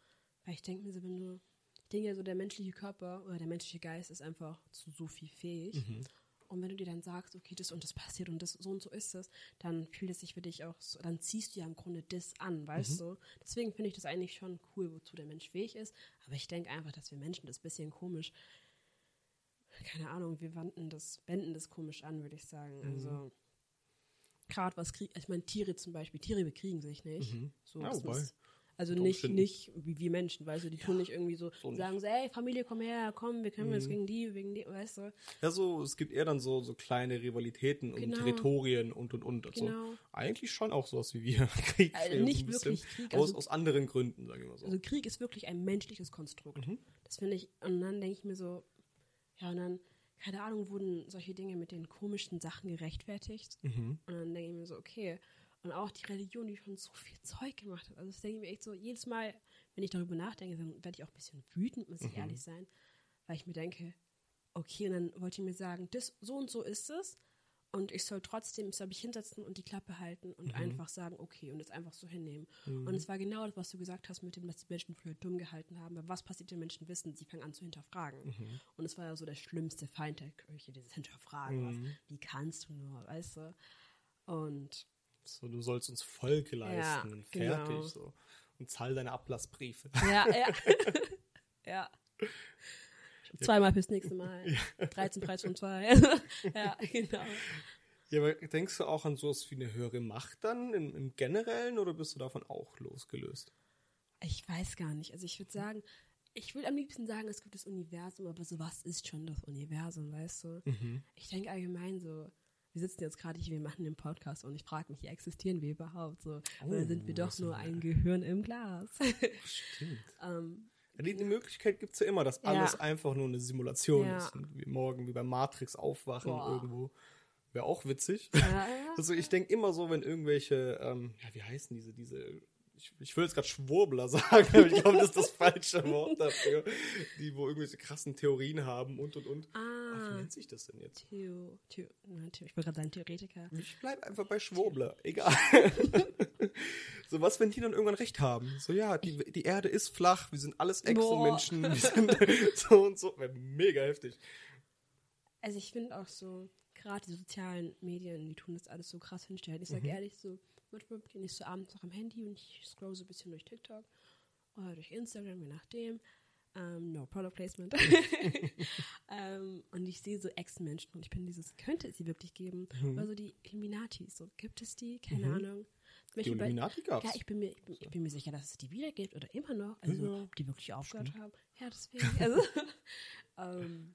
Weil ich denke mir so, wenn du, ich denke ja so, der menschliche Körper oder der menschliche Geist ist einfach zu so viel fähig. Mhm. Und wenn du dir dann sagst, okay, das und das passiert und das so und so ist es, dann fühlt es sich für dich auch so, dann ziehst du ja im Grunde das an, weißt Mhm. du? Deswegen finde ich das eigentlich schon cool, wozu der Mensch fähig ist. Aber ich denke einfach, dass wir Menschen das bisschen komisch, keine Ahnung, wir wenden das, wenden das komisch an, würde ich sagen. Mhm. Also, gerade was Krieg, ich meine, Tiere zum Beispiel, Tiere bekriegen sich nicht. So, Ja, das wobei, muss- also nicht, nicht wie wir Menschen, weißt du, die tun nicht irgendwie so, so nicht. sagen so, ey, Familie, komm her, komm, wir kämpfen Mhm. jetzt gegen die, wegen die, weißt du. Ja, so, es gibt eher dann so, so kleine Rivalitäten und Genau. Territorien und und und. Also Genau. eigentlich schon auch sowas wie wir. [laughs] Krieg, Also so nicht wirklich Krieg, Aus, also- aus anderen Gründen, sage ich mal so. Also Krieg ist wirklich ein menschliches Konstrukt. Mhm. Das finde ich, und dann denke ich mir so, ja, und dann, keine Ahnung, wurden solche Dinge mit den komischen Sachen gerechtfertigt. Mhm. Und dann denke ich mir so, okay. Und auch die Religion, die schon so viel Zeug gemacht hat. Also das denke ich mir echt so, jedes Mal, wenn ich darüber nachdenke, dann werde ich auch ein bisschen wütend, muss ich Mhm. ehrlich sein. Weil ich mir denke, okay, und dann wollte ich mir sagen, das, so und so ist es. Und ich soll trotzdem, ich soll mich hinsetzen und die Klappe halten und Mhm. einfach sagen, okay, und es einfach so hinnehmen. Und es war genau das, was du gesagt hast, mit dem, dass die Menschen früher dumm gehalten haben. Weil was passiert, wenn Menschen wissen? Sie fangen an zu hinterfragen. Mhm. Und es war ja so der schlimmste Feind der Kirche, dieses Hinterfragen. Mhm. Was, wie kannst du nur, weißt du? Und So, du sollst uns Folge leisten und fertig. genau. So. Und zahl deine Ablassbriefe. ja, ja. [laughs] ja. Zweimal fürs nächste Mal. 13 Preis von zwei. [laughs] ja, genau. Ja, aber denkst du auch an sowas wie eine höhere Macht dann im, im Generellen oder bist du davon auch losgelöst? Ich weiß gar nicht. Also ich würde sagen, ich würde am liebsten sagen, es gibt das Universum, aber sowas ist schon das Universum, weißt du? Mhm. Ich denke allgemein so, wir sitzen jetzt gerade hier, wir machen den Podcast und ich frage mich, existieren wir überhaupt so? Oder sind wir Oh, doch nur ein Gehirn im Glas? Stimmt. [laughs] ähm, Ja, die, die Möglichkeit gibt es ja immer, dass Ja. alles einfach nur eine Simulation Ja. ist. Und wir morgen wie bei Matrix aufwachen Boah. irgendwo. Wäre auch witzig. ja, [laughs] Also ich denke immer so, wenn irgendwelche, ähm, ja, wie heißen diese, diese, ich, ich will jetzt gerade Schwurbler [laughs] sagen, aber ich glaube, das ist das falsche Wort dafür, die, wo irgendwelche krassen Theorien haben und und und. Ach, wie ah, nennt sich das denn jetzt? Theo, Theo, ich wollte gerade sagen Theoretiker. Ich bleib einfach bei Schwurbler, egal. [laughs] so was, wenn die dann irgendwann recht haben. So, ja, die, die Erde ist flach, wir sind alles Echsenmenschen, wir [laughs] sind [laughs] so und so. Wäre mega heftig. Also ich finde auch so, gerade die sozialen Medien, die tun das alles so krass hinstellen. Ich sage Mhm. ehrlich so, manchmal bin ich so abends noch am Handy und ich scroll so ein bisschen durch TikTok oder durch Instagram, je nachdem. Ähm, no Product Placement. Ähm, und ich sehe so Ex-Menschen und ich bin dieses, könnte es sie wirklich geben? Mhm. Also die Illuminati, so gibt es die? Keine Mhm. Ahnung. Die Illuminati gab's. Ja, ich bin, mir, ich, bin, ich bin mir sicher, dass es die wieder gibt oder immer noch. Also, Ja, ob die wirklich aufgehört haben. Ja, deswegen. Also, [laughs] ähm,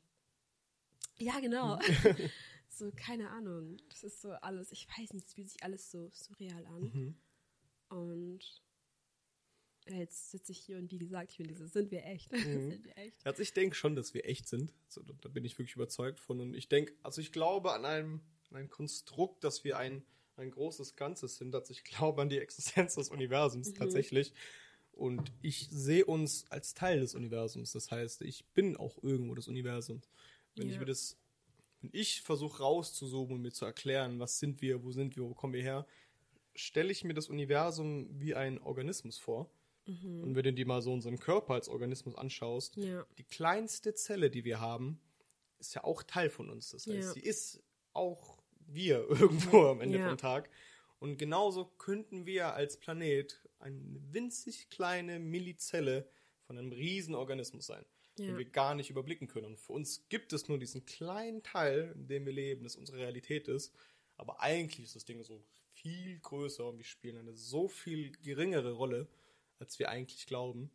ja, genau. [laughs] so, keine Ahnung. Das ist so alles, ich weiß nicht, es fühlt sich alles so surreal an. Mhm. Und jetzt sitze ich hier und wie gesagt, ich finde dieses, sind wir echt? [laughs] Mhm. sind wir echt? Also ich denke schon, dass wir echt sind. So, da, bin ich wirklich überzeugt von. Und ich denke, also ich glaube an einem, an ein Konstrukt, dass wir ein, ein großes Ganzes sind. Also ich glaube an die Existenz des Universums Mhm. tatsächlich. Und ich sehe uns als Teil des Universums. Das heißt, ich bin auch irgendwo des Universums. Wenn ich Ja. mir das, wenn ich versuche rauszuzoomen und mir zu erklären, was sind wir, wo sind wir, wo kommen wir her, stelle ich mir das Universum wie ein Organismus vor. Mhm. Und wenn du dir mal so unseren Körper als Organismus anschaust, Ja. die kleinste Zelle, die wir haben, ist ja auch Teil von uns. Das heißt, Ja. sie ist auch wir [laughs] irgendwo am Ende Ja. vom Tag. Und genauso könnten wir als Planet eine winzig kleine Millizelle von einem riesen Organismus sein, Ja. den wir gar nicht überblicken können. Und für uns gibt es nur diesen kleinen Teil, in dem wir leben, das unsere Realität ist. Aber eigentlich ist das Ding so viel größer und wir spielen eine so viel geringere Rolle, als wir eigentlich glauben.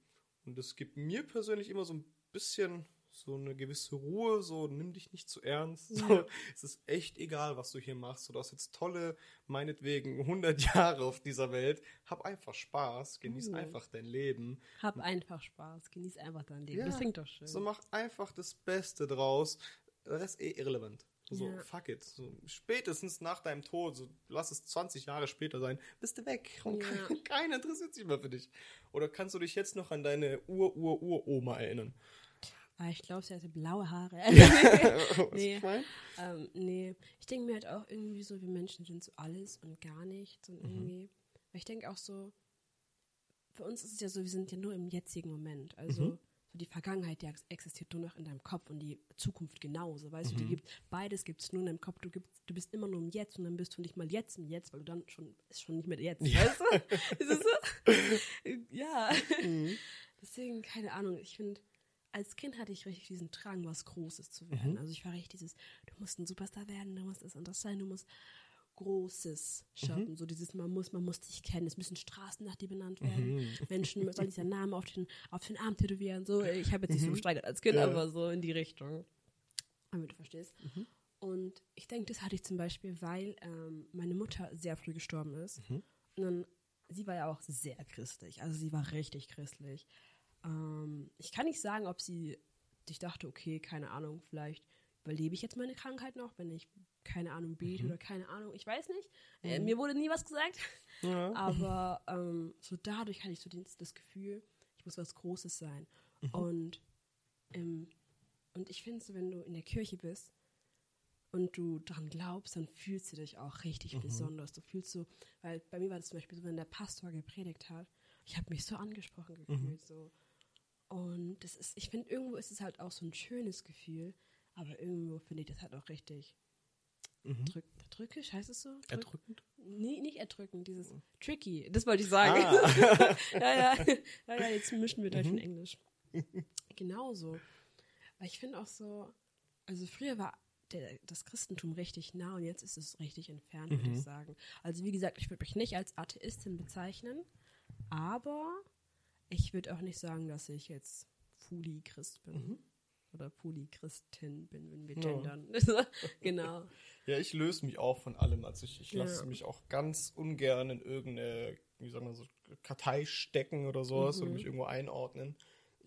Und es gibt mir persönlich immer so ein bisschen so eine gewisse Ruhe, so nimm dich nicht zu ernst. [laughs] So, es ist echt egal, was du hier machst. Du hast jetzt tolle, meinetwegen [laughs] 100 Jahre auf dieser Welt. Hab einfach Spaß, genieß Mhm. einfach dein Leben. Hab einfach Spaß, genieß einfach dein Leben. Ja, Das klingt doch schön. So mach einfach das Beste draus. Der Rest eh irrelevant. So, Ja. fuck it. So, spätestens nach deinem Tod, so, lass es 20 Jahre später sein, bist du weg. Und Ja. kein, [laughs] keiner interessiert sich mehr für dich. Oder kannst du dich jetzt noch an deine Ur-Ur-Ur-Oma erinnern? Ah, ich glaube, sie hatte blaue Haare. [laughs] Was Nee. ich ähm, nee, ich denke mir halt auch irgendwie so, wir Menschen sind so alles und gar nichts und irgendwie. Weil ich denke auch so, für uns ist es ja so, wir sind ja nur im jetzigen Moment. Also Mhm. Die Vergangenheit, die ex- existiert nur noch in deinem Kopf und die Zukunft genauso. Weißt du, die Mhm. gibt, beides gibt es nur in deinem Kopf. Du, gibst, du bist immer nur im Jetzt und dann bist du nicht mal jetzt im Jetzt, weil du dann schon, ist schon nicht mehr jetzt. Weißt du? [laughs] ist es so? [laughs] ja. Mhm. Deswegen, keine Ahnung, ich finde, als Kind hatte ich richtig diesen Drang, was Großes zu werden. Mhm. Also ich war richtig dieses, du musst ein Superstar werden, du musst das und das sein, du musst Großes schaffen. Mhm. So dieses, man muss, man muss dich kennen, es müssen Straßen nach dir benannt werden. Mhm. Menschen sollen sich ihren Namen auf den, auf den Arm tätowieren. So, ich habe jetzt nicht so Mhm. gesteigert als Kind, Ja. aber so in die Richtung. Damit du verstehst. Mhm. Und ich denke, das hatte ich zum Beispiel, weil ähm, meine Mutter sehr früh gestorben ist. Mhm. Und dann, sie war ja auch sehr christlich. Also sie war richtig christlich. Ähm, ich kann nicht sagen, ob sie sich dachte, okay, keine Ahnung, vielleicht überlebe ich jetzt meine Krankheit noch, wenn ich, keine Ahnung, bete Mhm. oder keine Ahnung, ich weiß nicht. Äh, Mhm. mir wurde nie was gesagt. Ja. [laughs] Aber ähm, so dadurch hatte ich so das, das Gefühl, ich muss was Großes sein. Mhm. Und, ähm, und ich finde so, wenn du in der Kirche bist und du daran glaubst, dann fühlst du dich auch richtig Mhm. besonders. Du fühlst so, weil bei mir war das zum Beispiel so, wenn der Pastor gepredigt hat, ich habe mich so angesprochen gefühlt. Mhm. So. Und das ist, ich finde, irgendwo ist es halt auch so ein schönes Gefühl, aber irgendwo finde ich das halt auch richtig Mhm. drück, drückisch, heißt es so? Drück, Erdrückend? Nee, nicht erdrückend, dieses tricky. Das wollte ich sagen. Ah. [laughs] ja, ja, ja, jetzt mischen wir Deutsch Mhm. und Englisch. Genauso. Weil ich finde auch so, also früher war der, das Christentum richtig nah und jetzt ist es richtig entfernt, würde Mhm. ich sagen. Also wie gesagt, ich würde mich nicht als Atheistin bezeichnen, aber ich würde auch nicht sagen, dass ich jetzt fully Christ bin. Mhm. Oder fully Christin bin, wenn wir Ja. gendern. [laughs] genau. Ja, ich löse mich auch von allem. Also ich, ich lasse Ja. mich auch ganz ungern in irgendeine, wie sagen wir so, Kartei stecken oder sowas Mhm. mich irgendwo einordnen.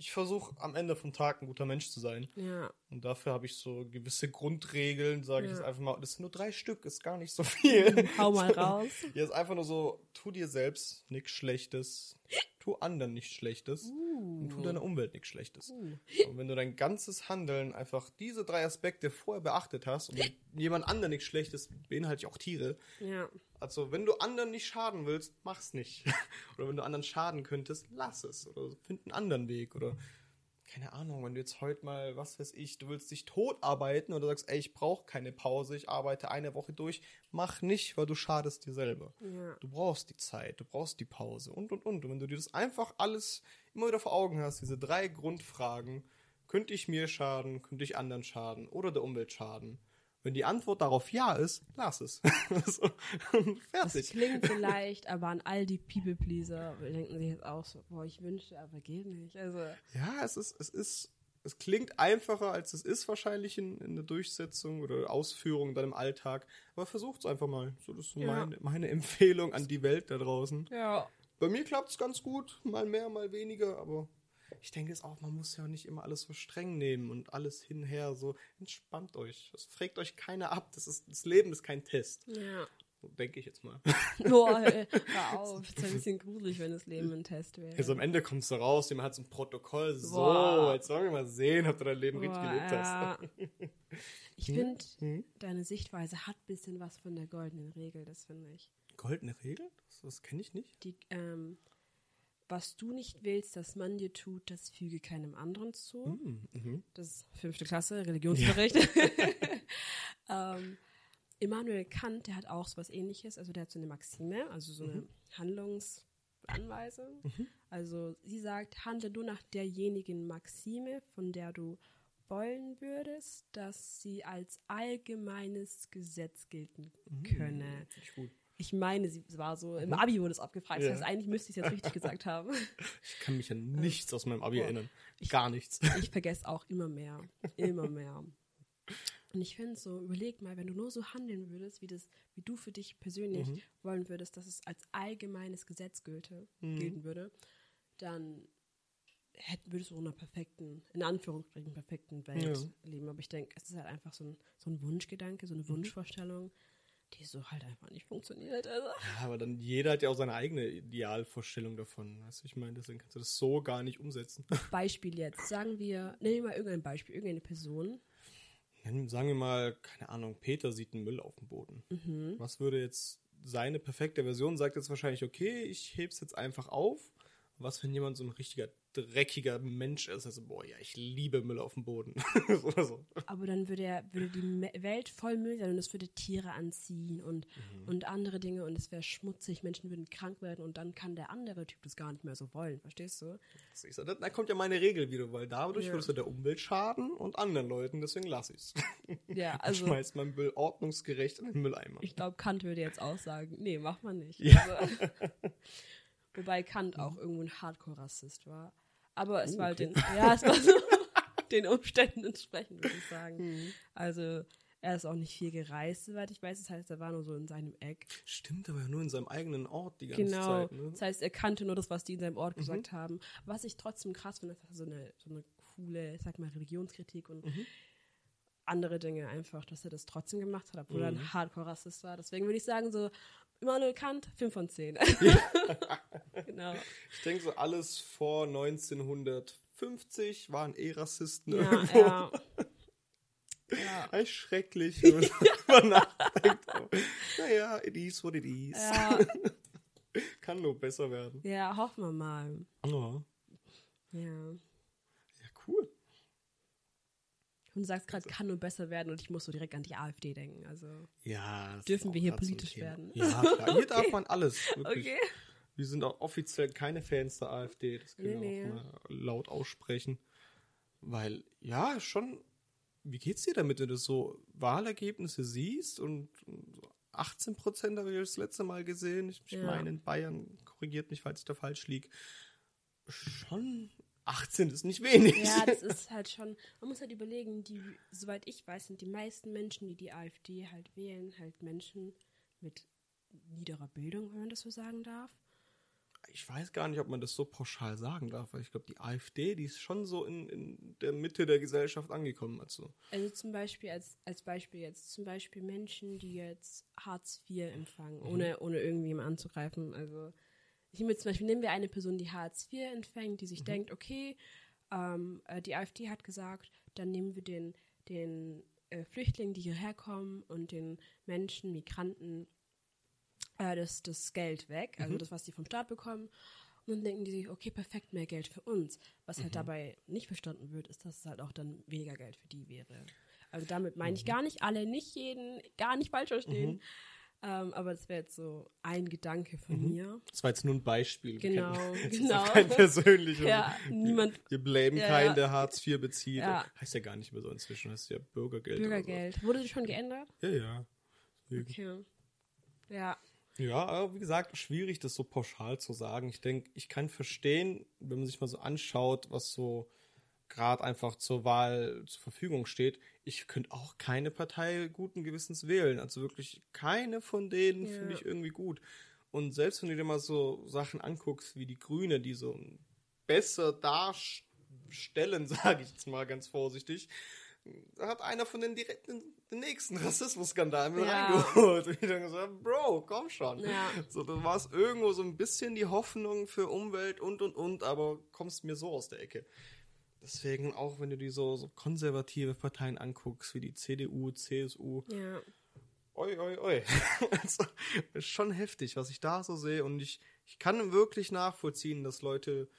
Ich versuche am Ende vom Tag ein guter Mensch zu sein. Ja. Und dafür habe ich so gewisse Grundregeln, sage ich Ja. jetzt einfach mal. Das sind nur drei Stück, ist gar nicht so viel. [laughs] Hau mal [laughs] raus. Hier ist einfach nur so, tu dir selbst nichts Schlechtes, tu anderen nichts Schlechtes und tu deiner Umwelt nichts Schlechtes. Uh. Und wenn du dein ganzes Handeln einfach diese drei Aspekte vorher beachtet hast und [laughs] jemand anderen nichts Schlechtes, beinhaltet ja auch Tiere. Ja. Also, wenn du anderen nicht schaden willst, mach's nicht. [laughs] oder wenn du anderen schaden könntest, lass es. Oder find einen anderen Weg. Oder, keine Ahnung, wenn du jetzt heute mal, was weiß ich, du willst dich tot arbeiten oder sagst, ey, ich brauche keine Pause, ich arbeite eine Woche durch, mach nicht, weil du schadest dir selber. Ja. Du brauchst die Zeit, du brauchst die Pause und und und. Und wenn du dir das einfach alles immer wieder vor Augen hast, diese drei Grundfragen, könnte ich mir schaden, könnte ich anderen schaden oder der Umwelt schaden? Wenn die Antwort darauf ja ist, lass es. [laughs] so, Das fertig. klingt so leicht, aber an all die People-Pleaser denken sich jetzt auch so, boah, ich wünschte, aber geht nicht. Also, Ja, es ist, es ist, es klingt einfacher, als es ist wahrscheinlich in, in der Durchsetzung oder Ausführung dann im Alltag. Aber versucht's einfach mal. So, das ist so Ja. meine, meine Empfehlung an die Welt da draußen. ja. Bei mir klappt's ganz gut, mal mehr, mal weniger, aber ich denke es auch, man muss ja nicht immer alles so streng nehmen und alles hinher so. Entspannt euch. Das fragt euch keiner ab. Das, ist, das Leben ist kein Test. Ja. Denke ich jetzt mal. Boah, ey, hör auf. [laughs] Das ist ein bisschen gruselig, wenn das Leben ein Test wäre. Also am Ende kommst du raus, jemand hat so ein Protokoll. So, Boah. jetzt sollen wir mal sehen, ob du dein Leben richtig Boah, gelebt hast. ja. [laughs] Ich finde, deine Sichtweise hat ein bisschen was von der goldenen Regel, das finde ich. Goldene Regel? Das, das kenne ich nicht. Die, ähm, was du nicht willst, dass man dir tut, das füge keinem anderen zu. Hm, mhm. Das ist fünfte Klasse, Religionsunterricht. [laughs] ähm, Immanuel Kant, der hat auch so was ähnliches, also der hat so eine Maxime, also so eine Handlungsanweisung. Also sie sagt, handle du nach derjenigen Maxime, von der du wollen würdest, dass sie als allgemeines Gesetz gelten könne. Finde ich gut. Ich meine, sie war so, im Abi wurde es abgefragt, Ja. das heißt, eigentlich müsste ich es jetzt richtig gesagt haben. [laughs] Ich kann mich an nichts aus meinem Abi Boah. erinnern. Gar nichts. Ich vergesse auch immer mehr. Immer mehr. Und ich finde so, überleg mal, wenn du nur so handeln würdest, wie das, wie du für dich persönlich Mhm. wollen würdest, dass es als allgemeines Gesetz gilte, gelten würde, dann hätten, würdest du in einer perfekten, in Anführungsstrichen perfekten Welt Ja. leben. Aber ich denke, es ist halt einfach so ein, so ein Wunschgedanke, so eine Mhm. Die so halt einfach nicht funktioniert. Also. Ja, aber dann jeder hat ja auch seine eigene Idealvorstellung davon. Weißt du, ich meine, deswegen kannst du das so gar nicht umsetzen. [laughs] Beispiel jetzt, sagen wir, nennen wir mal irgendein Beispiel, irgendeine Person. Sagen wir mal, keine Ahnung, Peter sieht einen Müll auf dem Boden. Mhm. Was würde jetzt seine perfekte Version sagt jetzt wahrscheinlich, okay, ich heb's jetzt einfach auf. Was, wenn jemand so ein richtiger dreckiger Mensch ist? Also, boah, ja, ich liebe Müll auf dem Boden. [laughs] Oder so. Aber dann würde, er, würde die Welt voll Müll sein und es würde Tiere anziehen und, Mhm. und andere Dinge und es wäre schmutzig, Menschen würden krank werden und dann kann der andere Typ das gar nicht mehr so wollen, verstehst du? Ist- Da da kommt ja meine Regel wieder, weil dadurch Ja. würdest du der Umwelt schaden und anderen Leuten, deswegen lass ich's. [laughs] Ja, [laughs] Also, Schmeißt mein Müll ordnungsgerecht in den Mülleimer. ich glaube, Kant würde jetzt auch sagen, nee, macht man nicht. Ja. Also, wobei Kant auch irgendwo ein Hardcore-Rassist war. Aber es Oh, war halt okay. den, ja, es war so [laughs] den Umständen entsprechend, würde ich sagen. Mhm. Also er ist auch nicht viel gereist, soweit ich weiß. Das heißt, er war nur so in seinem Eck. Stimmt aber nur in seinem eigenen Ort die ganze Genau. Zeit. Ne? Das heißt, er kannte nur das, was die in seinem Mhm. Ort gesagt haben. Was ich trotzdem krass finde, ist so eine, so eine coole, ich sag mal, Religionskritik und Mhm. andere Dinge einfach, dass er das trotzdem gemacht hat, obwohl er Mhm. ein Hardcore-Rassist war. Deswegen würde ich sagen, so Immanuel Kant, 5 von 10. [laughs] genau. Ich denke so, alles vor 1950 waren eh Rassisten Ja, irgendwo. ja. [laughs] ja. Echt schrecklich, wenn man [laughs] darüber nachdenkt. Naja, it is what it is. Ja, Kann nur besser werden. ja, hoffen wir mal. Ja, Ja. ja cool. Und du sagst gerade, kann nur besser werden und ich muss so direkt an die AfD denken. Also, Ja, Dürfen wir hier politisch werden? Ja, klar. Hier darf man alles. Wirklich. okay. Wir sind auch offiziell keine Fans der AfD. Das können Nee, wir nee. auch mal laut aussprechen. Weil, ja, schon, wie geht's dir damit, wenn du so Wahlergebnisse siehst und so 18 Prozent habe ich das letzte Mal gesehen. Ich, ich Ja. meine, in Bayern, korrigiert mich, falls ich da falsch liege. Schon 18 ist nicht wenig. Ja, das [laughs] ist halt schon, man muss halt überlegen, die, soweit ich weiß, sind die meisten Menschen, die die AfD halt wählen, halt Menschen mit niederer Bildung, wenn man das so sagen darf. Ich weiß gar nicht, ob man das so pauschal sagen darf, weil ich glaube, die AfD, die ist schon so in, in der Mitte der Gesellschaft angekommen. Also, Also zum Beispiel, als, als Beispiel jetzt, zum Beispiel Menschen, die jetzt Hartz IV empfangen, Mhm. ohne, ohne irgendwie mal anzugreifen. Also ich nehme jetzt zum Beispiel, nehmen wir eine Person, die Hartz IV empfängt, die Mhm. sich denkt, okay, ähm, äh, die AfD hat gesagt, dann nehmen wir den, den äh, Flüchtlingen, die hierher kommen und den Menschen, Migranten, äh, das, das Geld weg, also das, was die vom Staat bekommen. Und dann denken die sich, okay, perfekt, mehr Geld für uns. Was halt dabei nicht verstanden wird, ist, dass es halt auch dann weniger Geld für die wäre. Also damit meine ich gar nicht alle, nicht jeden, gar nicht falsch verstehen. Ähm, aber das wäre jetzt so ein Gedanke von mir. das war jetzt nur ein Beispiel. Genau, kennen- [laughs] das genau. Ist kein persönliches. Ja, niemand- Wir blamen Ja, keinen, der Hartz IV bezieht. Ja. Heißt ja gar nicht mehr so inzwischen, heißt ja Bürgergeld. Bürgergeld. Wurde das schon geändert? So. Ja, ja. Okay. Ja. Ja, aber wie gesagt, schwierig, das so pauschal zu sagen. Ich denke, ich kann verstehen, wenn man sich mal so anschaut, was so gerade einfach zur Wahl zur Verfügung steht. Ich könnte auch keine Partei guten Gewissens wählen. Also wirklich keine von denen Ja. finde ich irgendwie gut. Und selbst wenn du dir mal so Sachen anguckst, wie die Grüne, die so besser darstellen, [laughs] sage ich jetzt mal ganz vorsichtig, da hat einer von den direkten den nächsten Rassismus-Skandal mit Ja. reingeholt. [laughs] Und ich dann gesagt, Bro, komm schon. Ja. So, dann war es irgendwo so ein bisschen die Hoffnung für Umwelt und und und, aber kommst mir so aus der Ecke. Deswegen auch, wenn du die so, so konservative Parteien anguckst, wie die CDU, CSU, Ja. oi, oi, oi. [laughs] also, ist schon heftig, was ich da so sehe. Und ich, ich kann wirklich nachvollziehen, dass Leute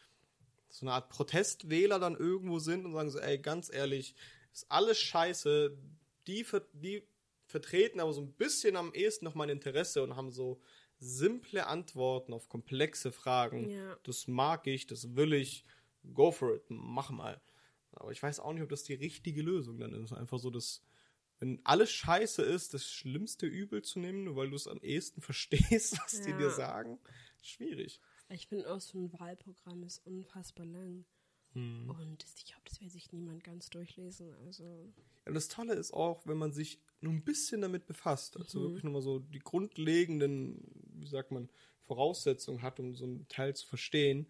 so eine Art Protestwähler dann irgendwo sind und sagen so, ey, ganz ehrlich, ist alles scheiße. Die, ver die vertreten aber so ein bisschen am ehesten noch mein Interesse und haben so simple Antworten auf komplexe Fragen. Ja. Das mag ich, das will ich. Go for it, mach mal. Aber ich weiß auch nicht, ob das die richtige Lösung dann ist. Einfach so das, wenn alles scheiße ist, das schlimmste Übel zu nehmen, nur weil du es am ehesten [laughs] verstehst, was die Ja. dir sagen. Schwierig. Ich finde auch so ein Wahlprogramm ist unfassbar lang. Hm. Und ich glaube, das will sich niemand ganz durchlesen. Also, Ja, das Tolle ist auch, wenn man sich nur ein bisschen damit befasst, also Mhm. wirklich nochmal so die grundlegenden, wie sagt man, Voraussetzungen hat, um so einen Teil zu verstehen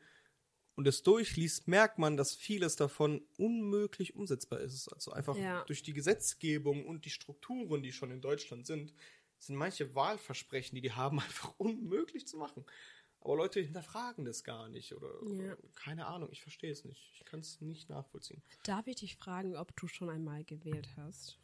und es durchliest, merkt man, dass vieles davon unmöglich umsetzbar ist. Also einfach Ja. durch die Gesetzgebung und die Strukturen, die schon in Deutschland sind, sind manche Wahlversprechen, die die haben, [laughs] einfach unmöglich zu machen. Aber Leute hinterfragen das gar nicht oder, Ja. oder keine Ahnung, ich verstehe es nicht. Ich kann es nicht nachvollziehen. darf ich dich fragen, ob du schon einmal gewählt hast?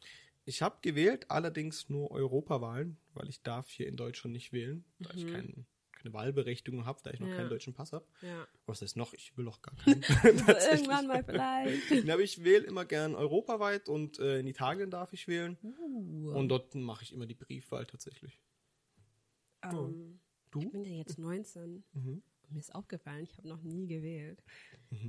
Ich habe gewählt, allerdings nur Europawahlen, weil ich darf hier in Deutschland nicht wählen, da ich kein, keine Wahlberechtigung habe, da ich noch Ja. keinen deutschen Pass habe. Ja. Was heißt noch? Ich will doch gar keinen. [laughs] [laughs] Irgendwann mal vielleicht. [laughs] Ja, aber ich wähle immer gern europaweit und äh, in Italien darf ich wählen. Uh, Und dort mache ich immer die Briefwahl tatsächlich. ähm, Du? Ich bin ja jetzt 19. Mhm. Und mir ist aufgefallen, ich habe noch nie gewählt.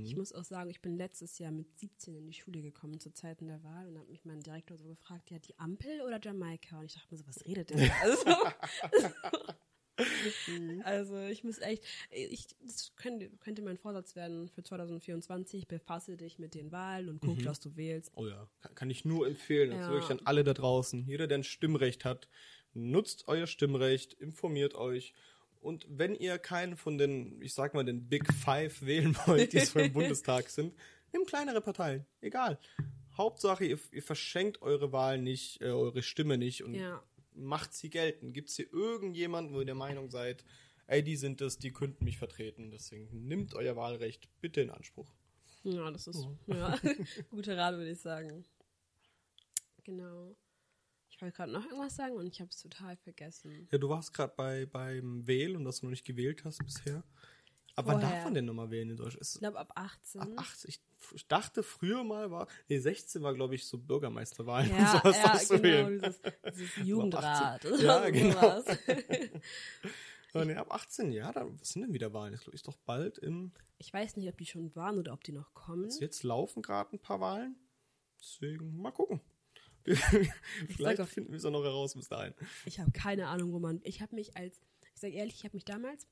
Ich muss auch sagen, ich bin letztes Jahr mit 17 in die Schule gekommen zu Zeiten der Wahl und hat mich mein Direktor so gefragt, ja, die Ampel oder Jamaika? Und ich dachte mir so, was redet der? Also, also ich muss echt, ich, das könnte, könnte mein Vorsatz werden für 2024, befasse dich mit den Wahlen und guck, was du wählst. Oh ja, kann, kann ich nur empfehlen. Also Ja. wirklich an alle da draußen. Jeder, der ein Stimmrecht hat, nutzt euer Stimmrecht, informiert euch. Und wenn ihr keinen von den, ich sag mal, den Big Five [laughs] wählen wollt, die so im [laughs] Bundestag sind, nehmt kleinere Parteien. Egal. Hauptsache, ihr, ihr verschenkt eure Wahl nicht, äh, eure Stimme nicht und Ja. Macht sie gelten. Gibt es hier irgendjemanden, wo ihr der Meinung seid, ey, die sind es, die könnten mich vertreten. Deswegen nimmt euer Wahlrecht bitte in Anspruch. Ja, das ist ja, [laughs] guter Rat, würde ich sagen. Genau. Ich wollte gerade noch irgendwas sagen und ich habe es total vergessen. Ja, du warst gerade bei, beim Wählen und dass du noch nicht gewählt hast bisher. Aber wann darf man denn nochmal wählen in Deutschland? Ist Ich glaube ab 18. ab 80. Ich, ich dachte früher mal war, nee, 16 war glaube ich so Bürgermeisterwahlen Ja, und sowas ja [laughs] genau, dieses, dieses Jugendrat. oder Ja, sowas. [laughs] [laughs] genau. Ja, nee, ab 18, ja, dann, was sind denn wieder Wahlen? Das ist doch bald im, Ich weiß nicht, ob die schon waren oder ob die noch kommen. jetzt laufen gerade ein paar Wahlen. Deswegen mal gucken. Vielleicht auch- finden wir es auch noch heraus bis dahin. Ich habe keine Ahnung, wo man. Ich habe mich als, ich sage ehrlich, ich habe mich damals,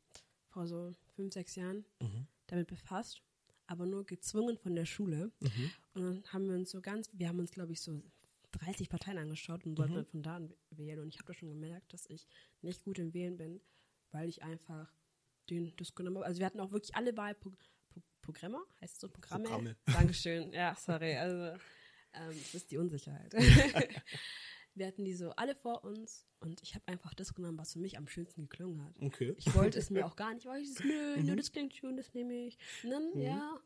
vor so fünf, sechs Jahren, Mhm. damit befasst, aber nur gezwungen von der Schule. Mhm. Und dann haben wir uns so ganz, wir haben uns, glaube ich, so 30 Parteien angeschaut und Mhm. sollten dann von da an wählen. Und ich habe da schon gemerkt, dass ich nicht gut im Wählen bin, weil ich einfach den das genommen habe. Also wir hatten auch wirklich alle Wahlprogramme, heißt es so Programme? Programme. Dankeschön. Ja, sorry. Also ähm, das ist die Unsicherheit. [laughs] wir hatten die so alle vor uns und ich habe einfach das genommen, was für mich am schönsten geklungen hat. Okay. Ich wollte es mir [laughs] auch gar nicht, weil ich so, nö, Mhm. nö, das klingt schön, das nehme ich. Dann, ja.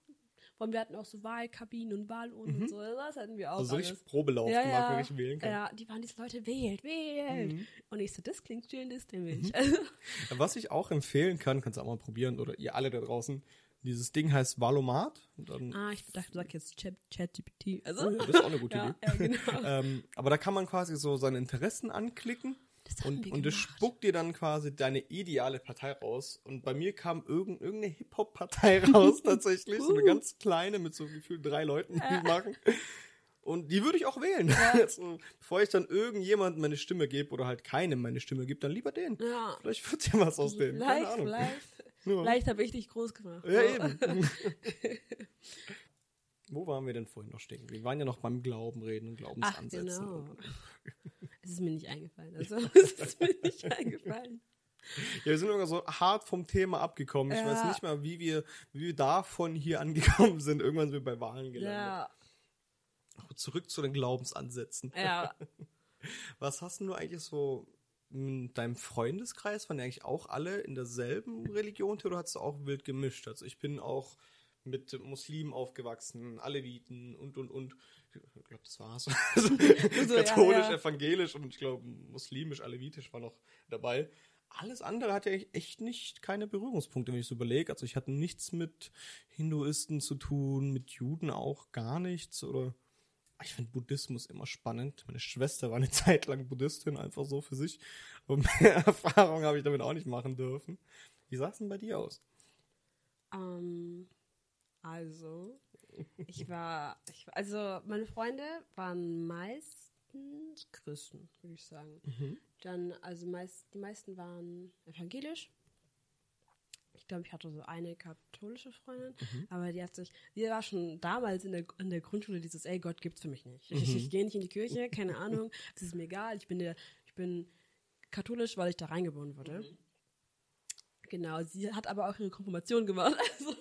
Und wir hatten auch so Wahlkabinen und Wahlurnen und so, das hatten wir auch Also alles. richtig Probelauf Ja, gemacht, ja, wenn ich wählen kann. Mhm. ja, die waren diese Leute, wählt, wählt. Und ich so, das klingt schön, das nehme ich. Also, [laughs] Was ich auch empfehlen kann, kannst du auch mal probieren, oder ihr alle da draußen, dieses Ding heißt Valomat. Und dann, ah, ich dachte, du sagst jetzt Chat- ChatGPT. Also, Oh ja, das ist auch eine gute ja, Idee. ja, genau. [laughs] Ähm, aber da kann man quasi so seine Interessen anklicken Das und, und das spuckt dir dann quasi deine ideale Partei raus. Und bei mir kam irgend, irgendeine Hip-Hop-Partei [laughs] raus tatsächlich. So eine Uh. ganz kleine mit so gefühlt drei Leuten, die machen. Und die würde ich auch wählen. [laughs] Also, bevor ich dann irgendjemandem meine Stimme gebe oder halt keinem meine Stimme gebe, dann lieber den. Ja. Vielleicht wird ja was aus dem. Keine Ahnung. vielleicht. Ja. Vielleicht habe ich dich groß gemacht. Ja, So. eben. [laughs] Wo waren wir denn vorhin noch stehen? Wir waren ja noch beim Glauben reden und Ach, Glaubensansätzen. genau. [laughs] Es ist mir nicht eingefallen. Also, [laughs] es ist mir nicht eingefallen. Ja, wir sind immer so hart vom Thema abgekommen. Ich Ja. weiß nicht mal, wie wir, wie wir davon hier angekommen sind. Irgendwann sind wir bei Wahlen gelandet. Ja, Zurück zu den Glaubensansätzen. Ja. Was hast denn du eigentlich so in deinem Freundeskreis? Waren die eigentlich auch alle in derselben Religion oder hast du auch wild gemischt? Also ich bin auch mit Muslimen aufgewachsen, Aleviten und und und. Ich glaube, das war's. [laughs] Also, So, ja, Katholisch, ja. evangelisch und ich glaube, muslimisch, alevitisch war noch dabei. Alles andere hatte ich echt nicht keine Berührungspunkte, wenn ich so überlege. Also ich hatte nichts mit Hinduisten zu tun, mit Juden auch gar nichts oder ich finde Buddhismus immer spannend. Meine Schwester war eine [laughs] Zeit lang Buddhistin, einfach so für sich. Aber mehr [laughs] Erfahrung habe ich damit auch nicht machen dürfen. Wie sah es denn bei dir aus? Ähm, also, ich war, ich, war- also meine Freunde waren meistens Christen, würde ich sagen. Dann, also meist, die meisten waren evangelisch. Ich glaube, ich hatte so eine katholische Freundin, aber die hat sich, die war schon damals in der, in der Grundschule dieses, ey, Gott gibt's für mich nicht. [laughs] Ich, ich gehe nicht in die Kirche, keine Ahnung, [laughs] es ist mir egal, ich bin der, ich bin katholisch, weil ich da reingeboren wurde. Genau, sie hat aber auch ihre Konfirmation gemacht, [laughs] also,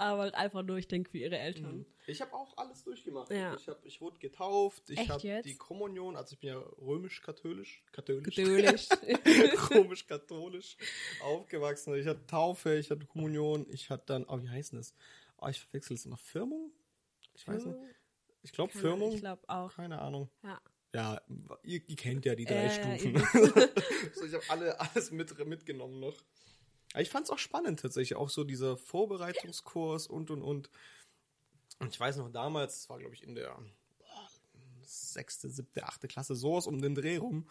aber halt einfach denke, für ihre Eltern. Ich habe auch alles durchgemacht. Ja. Ich, hab, ich wurde getauft, ich habe die Kommunion, also ich bin ja römisch-katholisch, katholisch, Katholisch. römisch-katholisch [laughs] aufgewachsen. Ich hatte Taufe, ich hatte Kommunion, ich hatte dann, oh, wie heißt denn das? Oh, ich verwechsel es immer. Firmung? Ich weiß nicht. Ich glaube Firmung. Ich glaube auch. Keine Ahnung. Ja. Ja, ihr, ihr kennt ja die drei Äh, Stufen. [laughs] so, ich habe alle alles mit, mitgenommen noch. Aber ich fand es auch spannend tatsächlich, auch so dieser Vorbereitungskurs und und und. Und ich weiß noch damals, das war glaube ich in der boah, sechste, siebte, achte Klasse, sowas um den Dreh rum.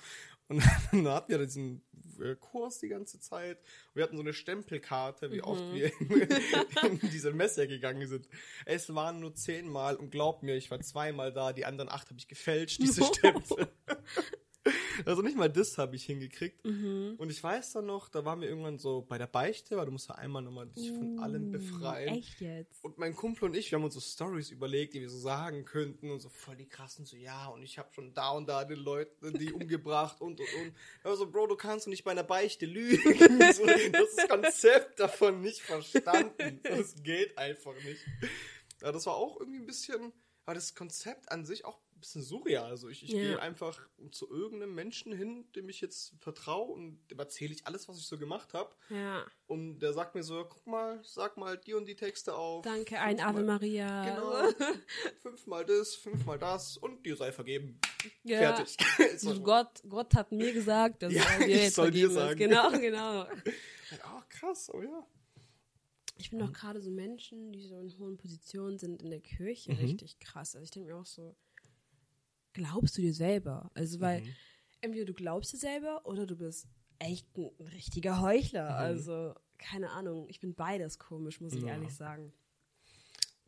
Und [laughs] dann hatten wir diesen äh, Kurs die ganze Zeit. Wir hatten so eine Stempelkarte, wie oft wir in, [laughs] in diese Messe gegangen sind. Es waren nur zehnmal und glaubt mir, ich war zweimal da, die anderen acht habe ich gefälscht, diese [laughs] Stempel. Also nicht mal das habe ich hingekriegt. Und ich weiß dann noch, da waren wir irgendwann so bei der Beichte, weil du musst ja einmal nochmal dich von allem befreien. Echt jetzt? Und mein Kumpel und ich, wir haben uns so Stories überlegt, die wir so sagen könnten und so voll die krassen, so ja, und ich habe schon da und da den Leuten die [laughs] umgebracht und und und. Aber so, Bro, du kannst doch nicht bei einer Beichte lügen. [laughs] so, das Konzept davon nicht verstanden. Das geht einfach nicht. Ja, das war auch irgendwie ein bisschen, aber das Konzept an sich auch bisschen surreal. Also ich, ich Ja. gehe einfach zu irgendeinem Menschen hin, dem ich jetzt vertraue und dem erzähle ich alles, was ich so gemacht habe. Ja. Und der sagt mir so, guck mal, sag mal die und die Texte auf. Danke, ein Fünfmal- Ave Maria. Genau. [laughs] fünfmal das, fünfmal das und dir sei vergeben. Ja. Fertig. [laughs] So. Gott, Gott hat mir gesagt, dass Ja, er [laughs] mir ich jetzt soll dir vergeben ist. sagen. Genau, genau. Ah, krass, oh ja. Ich finde auch gerade so Menschen, die so in hohen Positionen sind in der Kirche, Mhm. richtig krass. Also ich denke mir auch so, glaubst du dir selber? Also weil Mhm. entweder du glaubst dir selber oder du bist echt ein, ein richtiger Heuchler. Mhm. Also keine Ahnung, ich bin beides komisch, muss ich Ja. ehrlich sagen.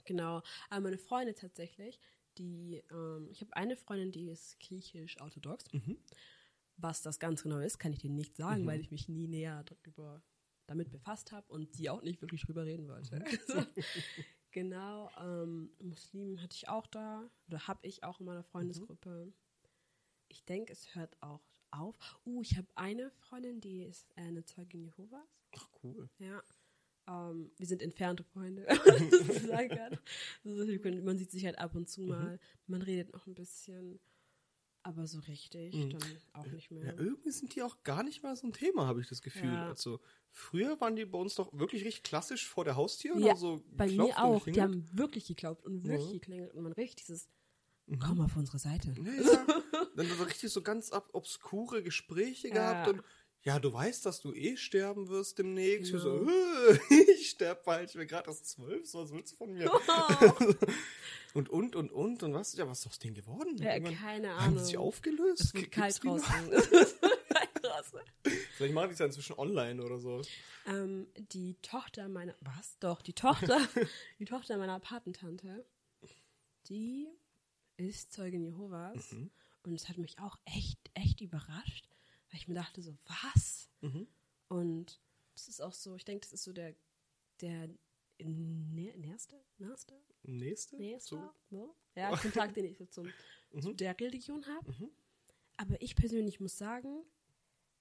Genau, aber meine Freundin tatsächlich, die, ähm, ich habe eine Freundin, die ist griechisch-orthodox. Mhm. Was das ganz genau ist, kann ich dir nicht sagen, weil ich mich nie näher darüber damit befasst habe und sie auch nicht wirklich drüber reden wollte. Mhm. Also, [laughs] [laughs] genau, ähm, Muslimen hatte ich auch da oder habe ich auch in meiner Freundesgruppe. Ich denke, es hört auch auf. Uh, ich habe eine Freundin, die ist äh, eine Zeugin Jehovas. Ach, cool. Ja. Ähm, wir sind entfernte Freunde, [laughs] das kann. Also, man sieht sich halt ab und Mhm. zu mal. Man redet noch ein bisschen. Aber so richtig Mhm. dann auch nicht mehr. Ja, irgendwie sind die auch gar nicht mal so ein Thema, habe ich das Gefühl. Ja. Also früher waren die bei uns doch wirklich richtig klassisch vor der Haustür. Ja, oder so Bei mir auch. Die haben wirklich geglaubt und wirklich Ja. geklingelt. Und man richtig dieses, komm auf unsere Seite. Ja, ja. [laughs] Dann so richtig so ganz obskure Gespräche Ja. gehabt und ja, du weißt, dass du eh sterben wirst demnächst. Wir So, Genau. [laughs] "Äh, ich sterb bald, ich bin gerade erst zwölf, so was willst du von mir? [laughs] und, und, und, und, und was, ja, was ist aus denen geworden? Ja, Irgendwann keine Haben sie sich Ahnung. aufgelöst? Es kalt wird kalt draußen. [laughs] Vielleicht machen die es ja inzwischen online oder so. Ähm, die Tochter meiner, was? Doch, die Tochter, die Tochter meiner Patentante, die ist Zeugin Jehovas. Mhm. Und es hat mich auch echt, echt überrascht, weil ich mir dachte so, was? Mhm. Und das ist auch so, ich denke, das ist so der, der nä- nächste, nächste, Nächste? nächste, So. so? ja, Kontakt, den ich so zum, [laughs] Mhm. zu der Religion habe. Aber ich persönlich muss sagen,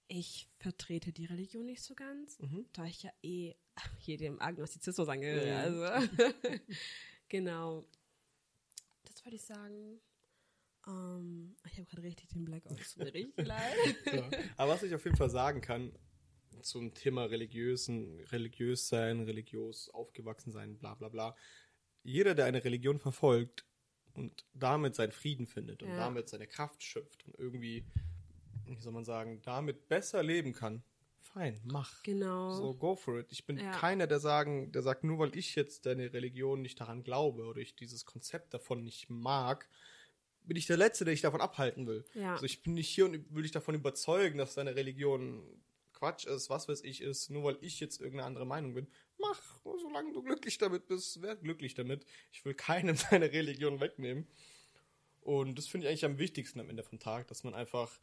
ich vertrete die Religion nicht so ganz, Mhm. da ich ja eh [laughs] hier dem Agnostizismus angehöre. Ja. Also, [laughs] genau. was wollte ich sagen? Ähm, ich habe gerade richtig den Blackout. Richtig leid. [laughs] Ja. Aber was ich auf jeden Fall sagen kann zum Thema religiösen, religiös sein, religiös aufgewachsen sein, bla bla bla. Jeder, der eine Religion verfolgt und damit seinen Frieden findet und Ja. damit seine Kraft schöpft und irgendwie, wie soll man sagen, damit besser leben kann, fein, mach. Genau. So, go for it. Ich bin Ja. keiner, der sagen, der sagt, nur weil ich jetzt deine Religion nicht daran glaube oder ich dieses Konzept davon nicht mag, bin ich der Letzte, der dich davon abhalten will. Ja. Also ich bin nicht hier und will dich davon überzeugen, dass deine Religion Quatsch ist, was weiß ich ist, nur weil ich jetzt irgendeine andere Meinung bin. Mach, solange du glücklich damit bist, werd glücklich damit. Ich will keinem [laughs] deine Religion wegnehmen. Und das finde ich eigentlich am wichtigsten am Ende vom Tag, dass man einfach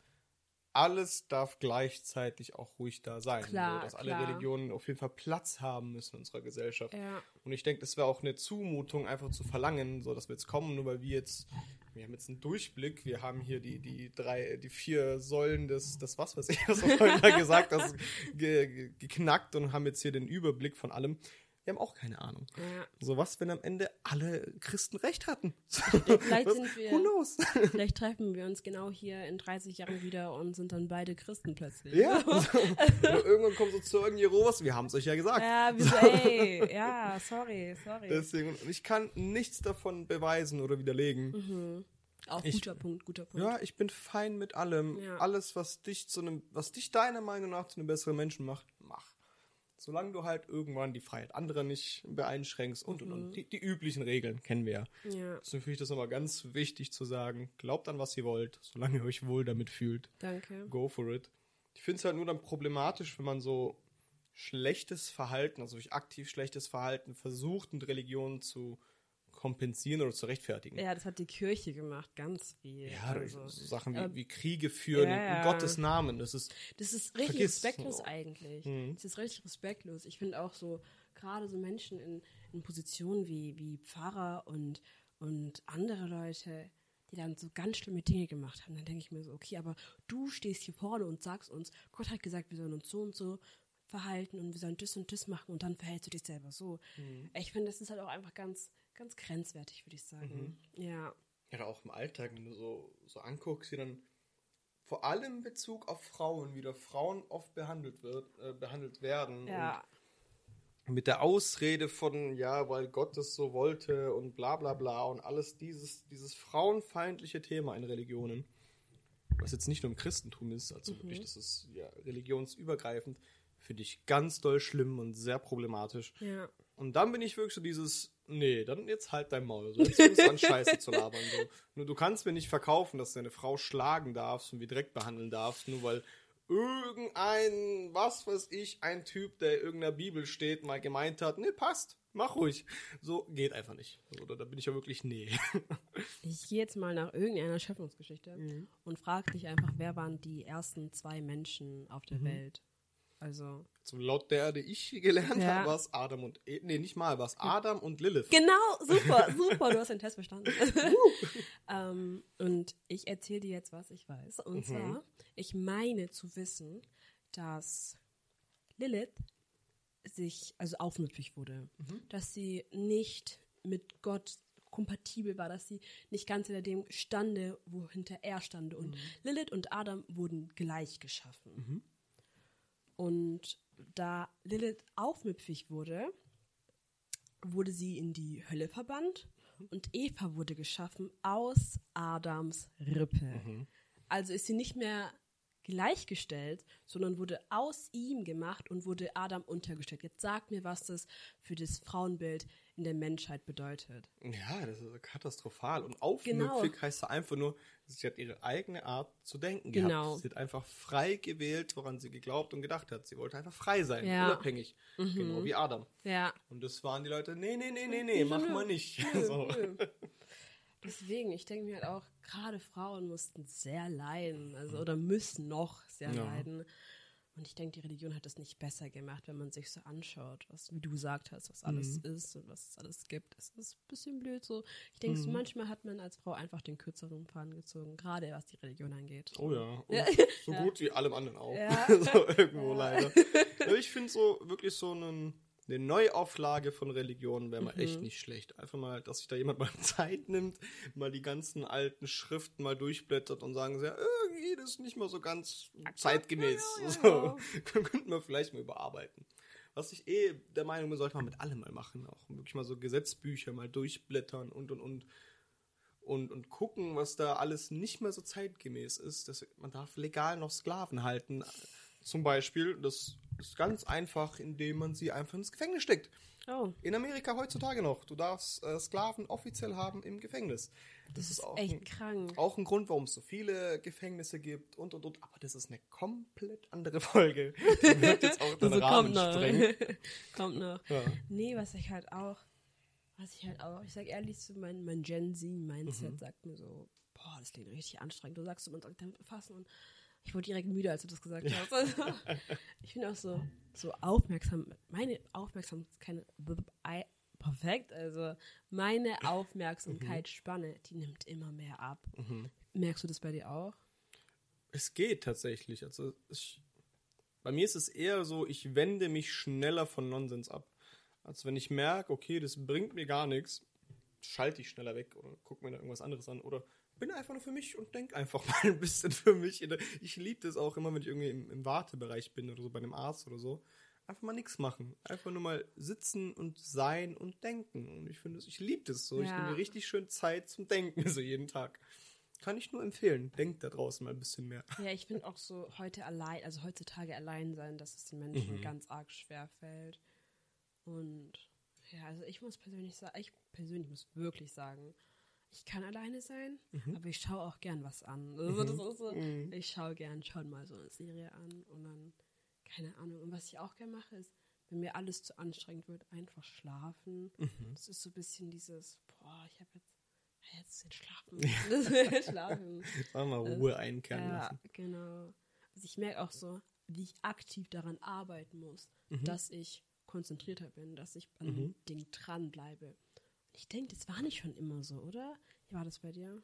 alles darf gleichzeitig auch ruhig da sein. Klar, so, dass alle klar. Religionen auf jeden Fall Platz haben müssen in unserer Gesellschaft. Ja. Und ich denke, das wäre auch eine Zumutung, einfach zu verlangen, so dass wir jetzt kommen, nur weil wir jetzt, wir haben jetzt einen Durchblick, wir haben hier die, die drei, die vier Säulen des, des was weiß ich, was vorhin [laughs] gesagt hast, ge, ge, geknackt und haben jetzt hier den Überblick von allem. Wir haben auch keine Ahnung. ja. So was, wenn am Ende alle Christen recht hatten. [laughs] Vielleicht Was- sind wir- Who knows? Vielleicht treffen wir uns genau hier in 30 Jahren wieder und sind dann beide Christen plötzlich. Ja. [laughs] [laughs] Oder irgendwann kommt so Zeugen Jehovas, wir haben es euch ja gesagt. Ja, wieso, ey, ja, sorry, sorry. Deswegen, ich kann nichts davon beweisen oder widerlegen. Auch ich- guter Punkt, guter Punkt. Ja, ich bin fein mit allem. Ja. Alles, was dich zu einem, was dich deiner Meinung nach zu einem besseren Menschen macht, mach. Solange du halt irgendwann die Freiheit anderer nicht beeinschränkst und und Mhm. und. Die, die üblichen Regeln kennen wir ja. Ja, Deswegen finde ich das nochmal ganz wichtig zu sagen. Glaubt an, was ihr wollt, solange ihr euch wohl damit fühlt. danke. Go for it. Ich finde es halt nur dann problematisch, wenn man so schlechtes Verhalten, also durch aktiv schlechtes Verhalten versucht, mit Religion zu kompensieren oder zu rechtfertigen. Ja, das hat die Kirche gemacht, ganz viel. Ja, also, so Sachen wie, wie Kriege führen Ja, in, in. Gottes Namen. Das ist Das ist richtig Vergiss. respektlos eigentlich. Mhm. Das ist richtig respektlos. Ich finde auch so, gerade so Menschen in, in Positionen wie, wie Pfarrer und, und andere Leute, die dann so ganz schlimme Dinge gemacht haben, dann denke ich mir so, okay, aber du stehst hier vorne und sagst uns, Gott hat gesagt, wir sollen uns so und so verhalten und wir sollen das und das machen und dann verhältst du dich selber so. Mhm. Ich finde, das ist halt auch einfach ganz, ganz grenzwertig, würde ich sagen. Mhm. Ja. ja auch im Alltag, wenn du so, so anguckst, wie dann vor allem in Bezug auf Frauen, wie da Frauen oft behandelt wird, äh, behandelt werden. Ja. Und mit der Ausrede von, ja, weil Gott es so wollte und bla bla bla und alles dieses, dieses frauenfeindliche Thema in Religionen, was jetzt nicht nur im Christentum ist, also Mhm. wirklich, das ist ja religionsübergreifend, finde ich ganz doll schlimm und sehr problematisch. Ja. Und dann bin ich wirklich so dieses, nee, dann jetzt halt dein Maul. So, jetzt fängst du an, Scheiße zu labern. So. Nur du kannst mir nicht verkaufen, dass du deine Frau schlagen darfst und wie direkt behandeln darfst, nur weil irgendein, was weiß ich, ein Typ, der in irgendeiner Bibel steht, mal gemeint hat, nee, passt, mach ruhig. So geht einfach nicht. Oder da bin ich ja wirklich, nee. Ich gehe jetzt mal nach irgendeiner Schöpfungsgeschichte Mhm. und frage dich einfach, wer waren die ersten zwei Menschen auf Mhm. der Welt? Also. So laut der, die ich gelernt Ja. habe, war es Adam und, E nee, nicht mal, war es Adam und Lilith. Genau, super, [laughs] super, du hast den Test bestanden. [laughs] ähm, und ich erzähle dir jetzt, was ich weiß. Und zwar, ich meine zu wissen, dass Lilith sich, also aufmüpfig wurde, dass sie nicht mit Gott kompatibel war, dass sie nicht ganz hinter dem stande, wohinter er stande. Und Lilith und Adam wurden gleich geschaffen. Und da Lilith aufmüpfig wurde, wurde sie in die Hölle verbannt und Eva wurde geschaffen aus Adams Rippe. Also ist sie nicht mehr gleichgestellt, sondern wurde aus ihm gemacht und wurde Adam untergestellt. Jetzt sag mir, was das für das Frauenbild in der Menschheit bedeutet. Ja, das ist katastrophal. Und aufmüpfig Genau. heißt einfach nur, sie hat ihre eigene Art zu denken Genau. gehabt. Sie hat einfach frei gewählt, woran sie geglaubt und gedacht hat. Sie wollte einfach frei sein, Ja. unabhängig. Genau wie Adam. Ja. Und das waren die Leute, nee, nee, nee, nee, nee, mach mal nicht. [laughs] [laughs] So. Deswegen, ich denke mir halt auch, gerade Frauen mussten sehr leiden, also oder müssen noch sehr Ja. leiden. Und ich denke, die Religion hat das nicht besser gemacht, wenn man sich so anschaut, was, wie du gesagt hast, was alles Mhm. ist und was es alles gibt. Es ist ein bisschen blöd so. Ich denke, Mhm. so manchmal hat man als Frau einfach den kürzeren Faden gezogen, gerade was die Religion angeht. Oh ja. Und Ja. [laughs] so gut wie allem anderen auch. Ja. [laughs] so irgendwo leider. [laughs] Ich finde so wirklich so einen eine Neuauflage von Religionen wäre mal Mhm. echt nicht schlecht. Einfach mal, dass sich da jemand [laughs] mal Zeit nimmt, mal die ganzen alten Schriften mal durchblättert und sagen, ja, irgendwie das ist nicht mehr so ganz zeitgemäß. ja, ja, [laughs] so, [laughs] könnten wir vielleicht mal überarbeiten. Was ich eh der Meinung bin, sollte man mit allem mal machen. Auch wirklich mal so Gesetzbücher mal durchblättern und und und und, und gucken, was da alles nicht mehr so zeitgemäß ist. Das, man darf legal noch Sklaven halten. Zum Beispiel, das ist ganz einfach, indem man sie einfach ins Gefängnis steckt. Oh, In Amerika heutzutage noch. Du darfst äh, Sklaven offiziell haben im Gefängnis. Das, ist, auch, echt ein, krank. auch ein Grund, warum es so viele Gefängnisse gibt und und und. Aber das ist eine komplett andere [laughs] Folge. Die wird jetzt auch den Also Rahmen kommt noch. sprengen. [laughs] kommt noch. Ja. Nee, was ich halt auch, was ich halt auch, ich sag ehrlich, so mein, mein Gen Z-Mindset Mhm. sagt mir so, boah, das klingt richtig anstrengend. Du sagst so, man soll damit befassen und ich wurde direkt müde, als du das gesagt hast. Also, [laughs] ich bin auch so, so aufmerksam, meine Aufmerksamkeit, perfekt, also meine Mhm. Aufmerksamkeitsspanne, die nimmt immer mehr ab. Merkst du das bei dir auch? Es geht tatsächlich. Also ich, bei mir ist es eher so, ich wende mich schneller von Nonsens ab. Als wenn ich merke, okay, das bringt mir gar nichts, schalte ich schneller weg oder gucke mir da irgendwas anderes an oder bin einfach nur für mich und denke einfach [laughs] mal ein bisschen für mich. Ich liebe das auch immer, wenn ich irgendwie im, im Wartebereich bin oder so bei einem Arzt oder so. Einfach mal nichts machen. Einfach nur mal sitzen und sein und denken. Und ich finde, es- ich liebe das so. Ich Ja. nehme mir richtig schön Zeit zum Denken, [laughs] so jeden Tag. Kann ich nur empfehlen. Denkt da draußen mal ein bisschen mehr. [laughs] Ja, ich finde auch so heute allein, also heutzutage allein sein, dass es den Menschen Mhm. ganz arg schwer fällt. Und ja, also ich muss persönlich sagen, ich persönlich muss wirklich sagen, ich kann alleine sein, Mhm. aber ich schaue auch gern was an. Also das ist so, ich schaue gern schon mal so eine Serie an und dann, keine Ahnung. Und was ich auch gern mache, ist, wenn mir alles zu anstrengend wird, einfach schlafen. Mhm. Das ist so ein bisschen dieses, boah, ich habe jetzt, jetzt den Schlafen. [laughs] [laughs] Das will schlafen. Mal mal Ruhe einkehren Ja, lassen. genau. Also ich merke auch so, wie ich aktiv daran arbeiten muss, Mhm. dass ich konzentrierter bin, dass ich an dem Ding dranbleibe. Ich denke, das war nicht schon immer so, oder? Wie war das bei dir?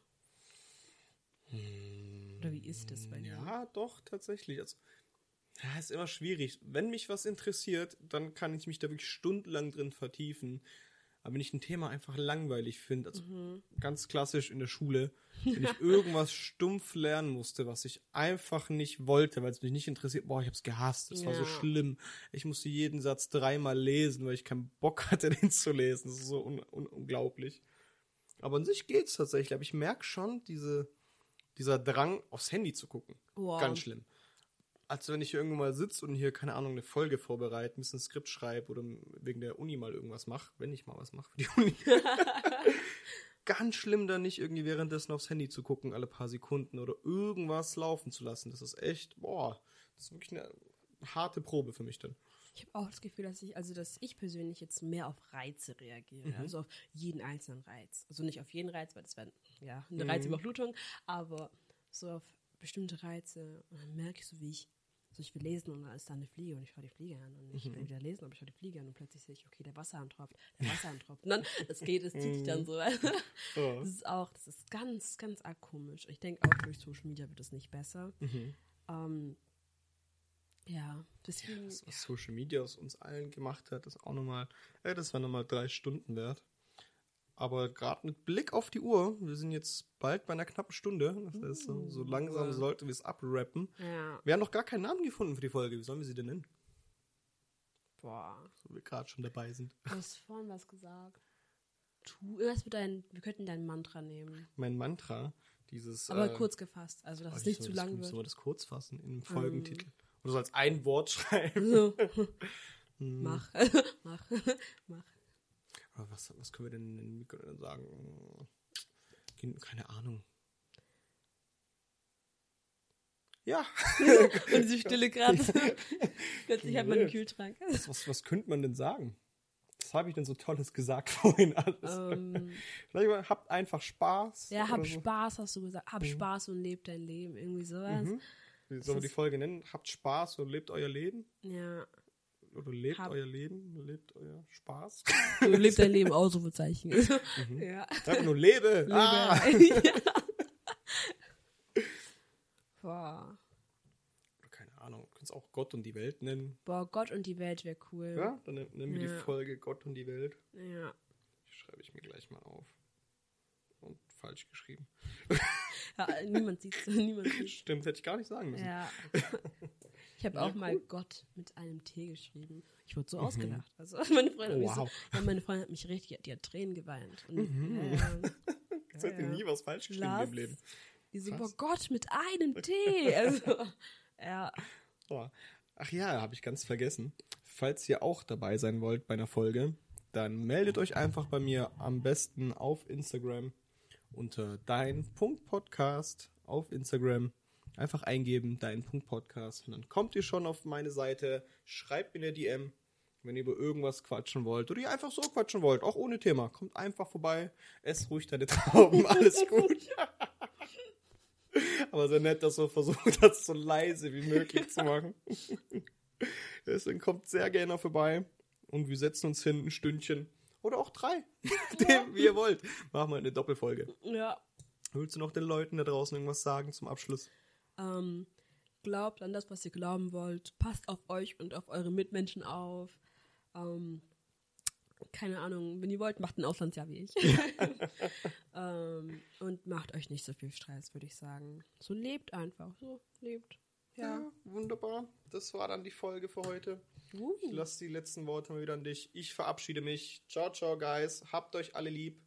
Oder wie ist das bei dir? Ja, doch, tatsächlich. Also, ja, ist immer schwierig. Wenn mich was interessiert, dann kann ich mich da wirklich stundenlang drin vertiefen. Aber wenn ich ein Thema einfach langweilig finde, also Mhm. ganz klassisch in der Schule, wenn ich [laughs] irgendwas stumpf lernen musste, was ich einfach nicht wollte, weil es mich nicht interessiert, boah, ich hab's gehasst, es war so Ja. schlimm. Ich musste jeden Satz dreimal lesen, weil ich keinen Bock hatte, [laughs] den zu lesen. Das ist so un un unglaublich. Aber an sich geht's tatsächlich. Aber ich merke schon diese, dieser Drang, aufs Handy zu gucken. Wow. Ganz schlimm. Als wenn ich irgendwo mal sitze und hier, keine Ahnung, eine Folge vorbereite, ein bisschen Skript schreibe oder wegen der Uni mal irgendwas mache, wenn ich mal was mache für die Uni. [laughs] Ganz schlimm, dann nicht irgendwie währenddessen aufs Handy zu gucken, alle paar Sekunden oder irgendwas laufen zu lassen. Das ist echt, boah, das ist wirklich eine harte Probe für mich dann. Ich habe auch das Gefühl, dass ich, also dass ich persönlich jetzt mehr auf Reize reagiere. Mhm. Also auf jeden einzelnen Reiz. Also nicht auf jeden Reiz, weil das wäre ja Mhm. eine Reizüberflutung, aber so auf bestimmte Reize. Und dann merke ich so, wie ich, so ich will lesen und da ist da eine Fliege und ich schaue die Fliege an und Mhm. ich will wieder lesen, aber ich schaue die Fliege an und plötzlich sehe ich, okay, der Wasserhahn tropft, der Wasserhahn tropft. Und dann, es geht, es zieht sich dann so. [laughs] Ja. Das ist auch, das ist ganz, ganz arg komisch. Ich denke auch durch Social Media wird es nicht besser. Mhm. Ähm, ja, deswegen. Was, was Social Media aus uns allen gemacht hat, ist auch nochmal, äh, das war nochmal drei Stunden wert. Aber gerade mit Blick auf die Uhr, wir sind jetzt bald bei einer knappen Stunde. Das heißt, so, so langsam ja. sollten wir es abrappen. Ja, Wir haben noch gar keinen Namen gefunden für die Folge. Wie sollen wir sie denn nennen? boah. So wir gerade schon dabei sind. Du hast vorhin was gesagt. Tu, was wird dein, wir könnten dein Mantra nehmen. Mein Mantra, dieses. Aber äh, kurz gefasst, also dass oh, es ich nicht soll zu das- lang Sollen wir wird. das kurz fassen im Folgentitel? Oder so als ein Wort [laughs] schreiben? So. Hm. Mach, [laughs] mach, [laughs] mach. Aber was, was können wir denn, wie können wir denn sagen? Keine Ahnung. Ja, [laughs] Und diese Stille gerade. [laughs] Plötzlich hat man einen Kühlschrank. was, was könnte man denn sagen? Was habe ich denn so Tolles gesagt [laughs] vorhin alles? ähm, Vielleicht mal, habt einfach Spaß. ja, hab so. Spaß, hast du gesagt. Hab Spaß und leb dein Leben. Irgendwie sowas. Mhm. Wie sollen wir die Folge nennen? Habt Spaß und lebt euer Leben? Ja. Oder lebt Hab- euer Leben? Lebt euer Spaß? [laughs] Du lebst dein Leben, Ausrufezeichen. Ja. Einfach nur lebe. Lebe. Ah. [laughs] Boah. Keine Ahnung. kannst auch Gott und die Welt nennen. Boah, Gott und die Welt wäre cool. Ja, dann nennen nennen wir Ja. die Folge Gott und die Welt. Ja. Die schreibe ich mir gleich mal auf. Und falsch geschrieben. ja niemand sieht niemand sieht's. Stimmt, hätte ich gar nicht sagen müssen. Ja. [laughs] Ich habe Ja, auch mal cool. Gott mit einem T geschrieben. Ich wurde so ausgelacht. Also [laughs] meine Freundin, hat mich Mhm. Wow. so, ja, meine Freundin hat mich richtig, die hat Tränen geweint. Und, Mhm. ja. Jetzt Ja, ja. nie was falsch geschrieben Lars, im Leben. Die so, boah, Gott mit einem T. [laughs] Also, ja. Oh. Ach ja, habe ich ganz vergessen. Falls ihr auch dabei sein wollt bei einer Folge, dann meldet euch einfach bei mir am besten auf Instagram unter dein.podcast auf Instagram. Einfach eingeben, dein.podcast. Und dann kommt ihr schon auf meine Seite, schreibt mir eine DM, wenn ihr über irgendwas quatschen wollt oder ihr einfach so quatschen wollt, auch ohne Thema. Kommt einfach vorbei, esst ruhig deine [laughs] Trauben, alles gut. [laughs] Aber sehr nett, dass du versucht hast, so leise wie möglich zu machen. [laughs] Deswegen kommt sehr gerne vorbei und wir setzen uns hin ein Stündchen oder auch drei, dem, wie ihr wollt. Machen wir eine Doppelfolge. Ja. Willst du noch den Leuten da draußen irgendwas sagen zum Abschluss? Ähm, glaubt an das, was ihr glauben wollt. Passt auf euch und auf eure Mitmenschen auf. Ähm, keine Ahnung, wenn ihr wollt, macht ein Auslandsjahr wie ich. [laughs] ähm, und macht euch nicht so viel Stress, würde ich sagen. So lebt einfach. So lebt. Ja. wunderbar. Das war dann die Folge für heute. Uh. Ich lasse die letzten Worte mal wieder an dich. Ich verabschiede mich. Ciao, ciao, Guys. Habt euch alle lieb.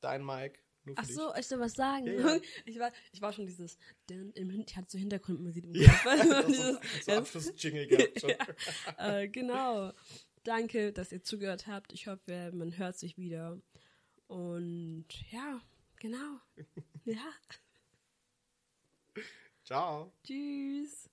Dein Mike. Ach dich. so, ich soll was sagen. Ja, ja. [laughs] Ich, war, ich war schon dieses, denn im ich hatte so Hintergrundmusik im [laughs] Ja, Kopf. das [laughs] Dieses- ist so Abschluss-Jingle gehabt schon. äh, genau. Danke, dass ihr zugehört habt. Ich hoffe, man hört sich wieder. Und ja, genau. Ja. Ciao. Tschüss.